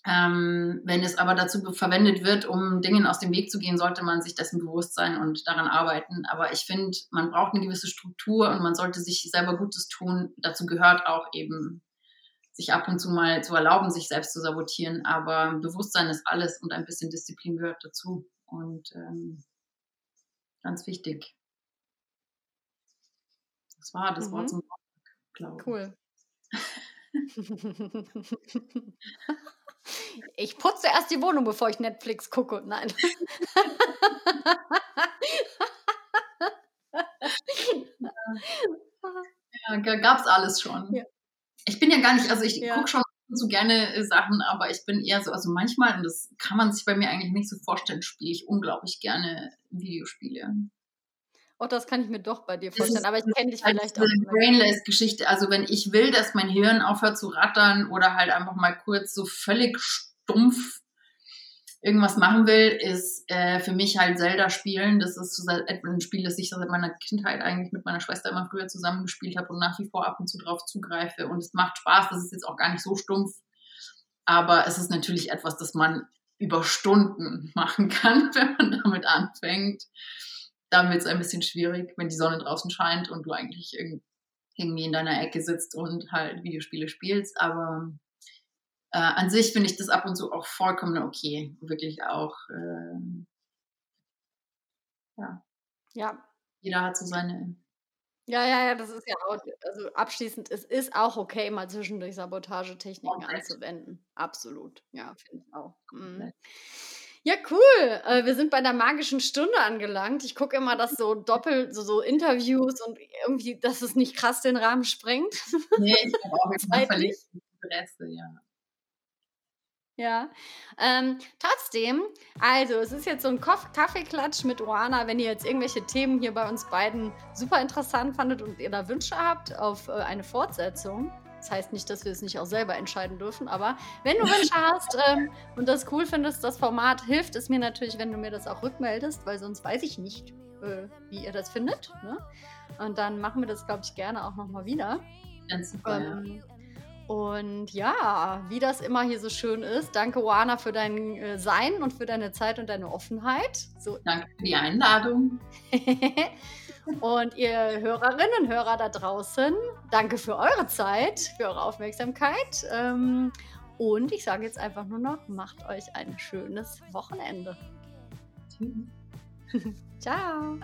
S1: Ähm, wenn es aber dazu verwendet wird, um Dingen aus dem Weg zu gehen, sollte man sich dessen bewusst sein und daran arbeiten. Aber ich finde, man braucht eine gewisse Struktur und man sollte sich selber Gutes tun. Dazu gehört auch eben sich ab und zu mal zu erlauben, sich selbst zu sabotieren. Aber Bewusstsein ist alles und ein bisschen Disziplin gehört dazu. Und ähm, ganz wichtig. Das war das mhm. Wort zum
S2: glaube ich. Cool. (laughs) (laughs) Ich putze erst die Wohnung, bevor ich Netflix gucke. Nein. (laughs)
S1: ja, gab es alles schon. Ja. Ich bin ja gar nicht, also ich ja. gucke schon so gerne äh, Sachen, aber ich bin eher so, also manchmal, und das kann man sich bei mir eigentlich nicht so vorstellen, spiele ich unglaublich gerne Videospiele.
S2: Oh, das kann ich mir doch bei dir vorstellen, aber ich kenne dich halt vielleicht
S1: auch. Eine Brainless-Geschichte. Also wenn ich will, dass mein Hirn aufhört zu rattern oder halt einfach mal kurz so völlig stumpf irgendwas machen will, ist äh, für mich halt Zelda spielen. Das ist ein Spiel, das ich seit meiner Kindheit eigentlich mit meiner Schwester immer früher zusammengespielt habe und nach wie vor ab und zu drauf zugreife. Und es macht Spaß. Das ist jetzt auch gar nicht so stumpf. Aber es ist natürlich etwas, das man über Stunden (laughs) machen kann, (laughs) wenn man damit anfängt. Dann wird es ein bisschen schwierig, wenn die Sonne draußen scheint und du eigentlich irgendwie in deiner Ecke sitzt und halt Videospiele spielst. Aber äh, an sich finde ich das ab und zu auch vollkommen okay. Wirklich auch, äh, ja. Ja. Jeder hat so seine.
S2: Ja, ja, ja, das ist ja auch, also abschließend, es ist auch okay, mal zwischendurch Sabotagetechniken okay. anzuwenden. Absolut. Ja, finde ich auch. Mhm. Ja, cool. Äh, wir sind bei der magischen Stunde angelangt. Ich gucke immer, dass so doppelt, so, so, Interviews und irgendwie, dass es nicht krass den Rahmen sprengt. Nee, ich habe auch jetzt (laughs) Interesse, ja. Ja. Ähm, trotzdem, also es ist jetzt so ein Kaffeeklatsch mit Oana. Wenn ihr jetzt irgendwelche Themen hier bei uns beiden super interessant fandet und ihr da Wünsche habt auf äh, eine Fortsetzung, das heißt nicht, dass wir es nicht auch selber entscheiden dürfen, aber wenn du (laughs) Wünsche hast ähm, und das cool findest, das Format, hilft es mir natürlich, wenn du mir das auch rückmeldest, weil sonst weiß ich nicht, äh, wie ihr das findet. Ne? Und dann machen wir das, glaube ich, gerne auch nochmal wieder. Ganz super. Ähm, ja. Und ja, wie das immer hier so schön ist, danke Oana für dein äh, Sein und für deine Zeit und deine Offenheit. So.
S1: Danke für die Einladung. (laughs)
S2: und ihr Hörerinnen und Hörer da draußen, danke für eure Zeit, für eure Aufmerksamkeit. Ähm, und ich sage jetzt einfach nur noch, macht euch ein schönes Wochenende. (laughs) Ciao.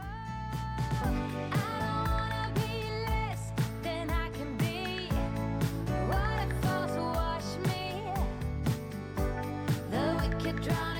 S2: could drive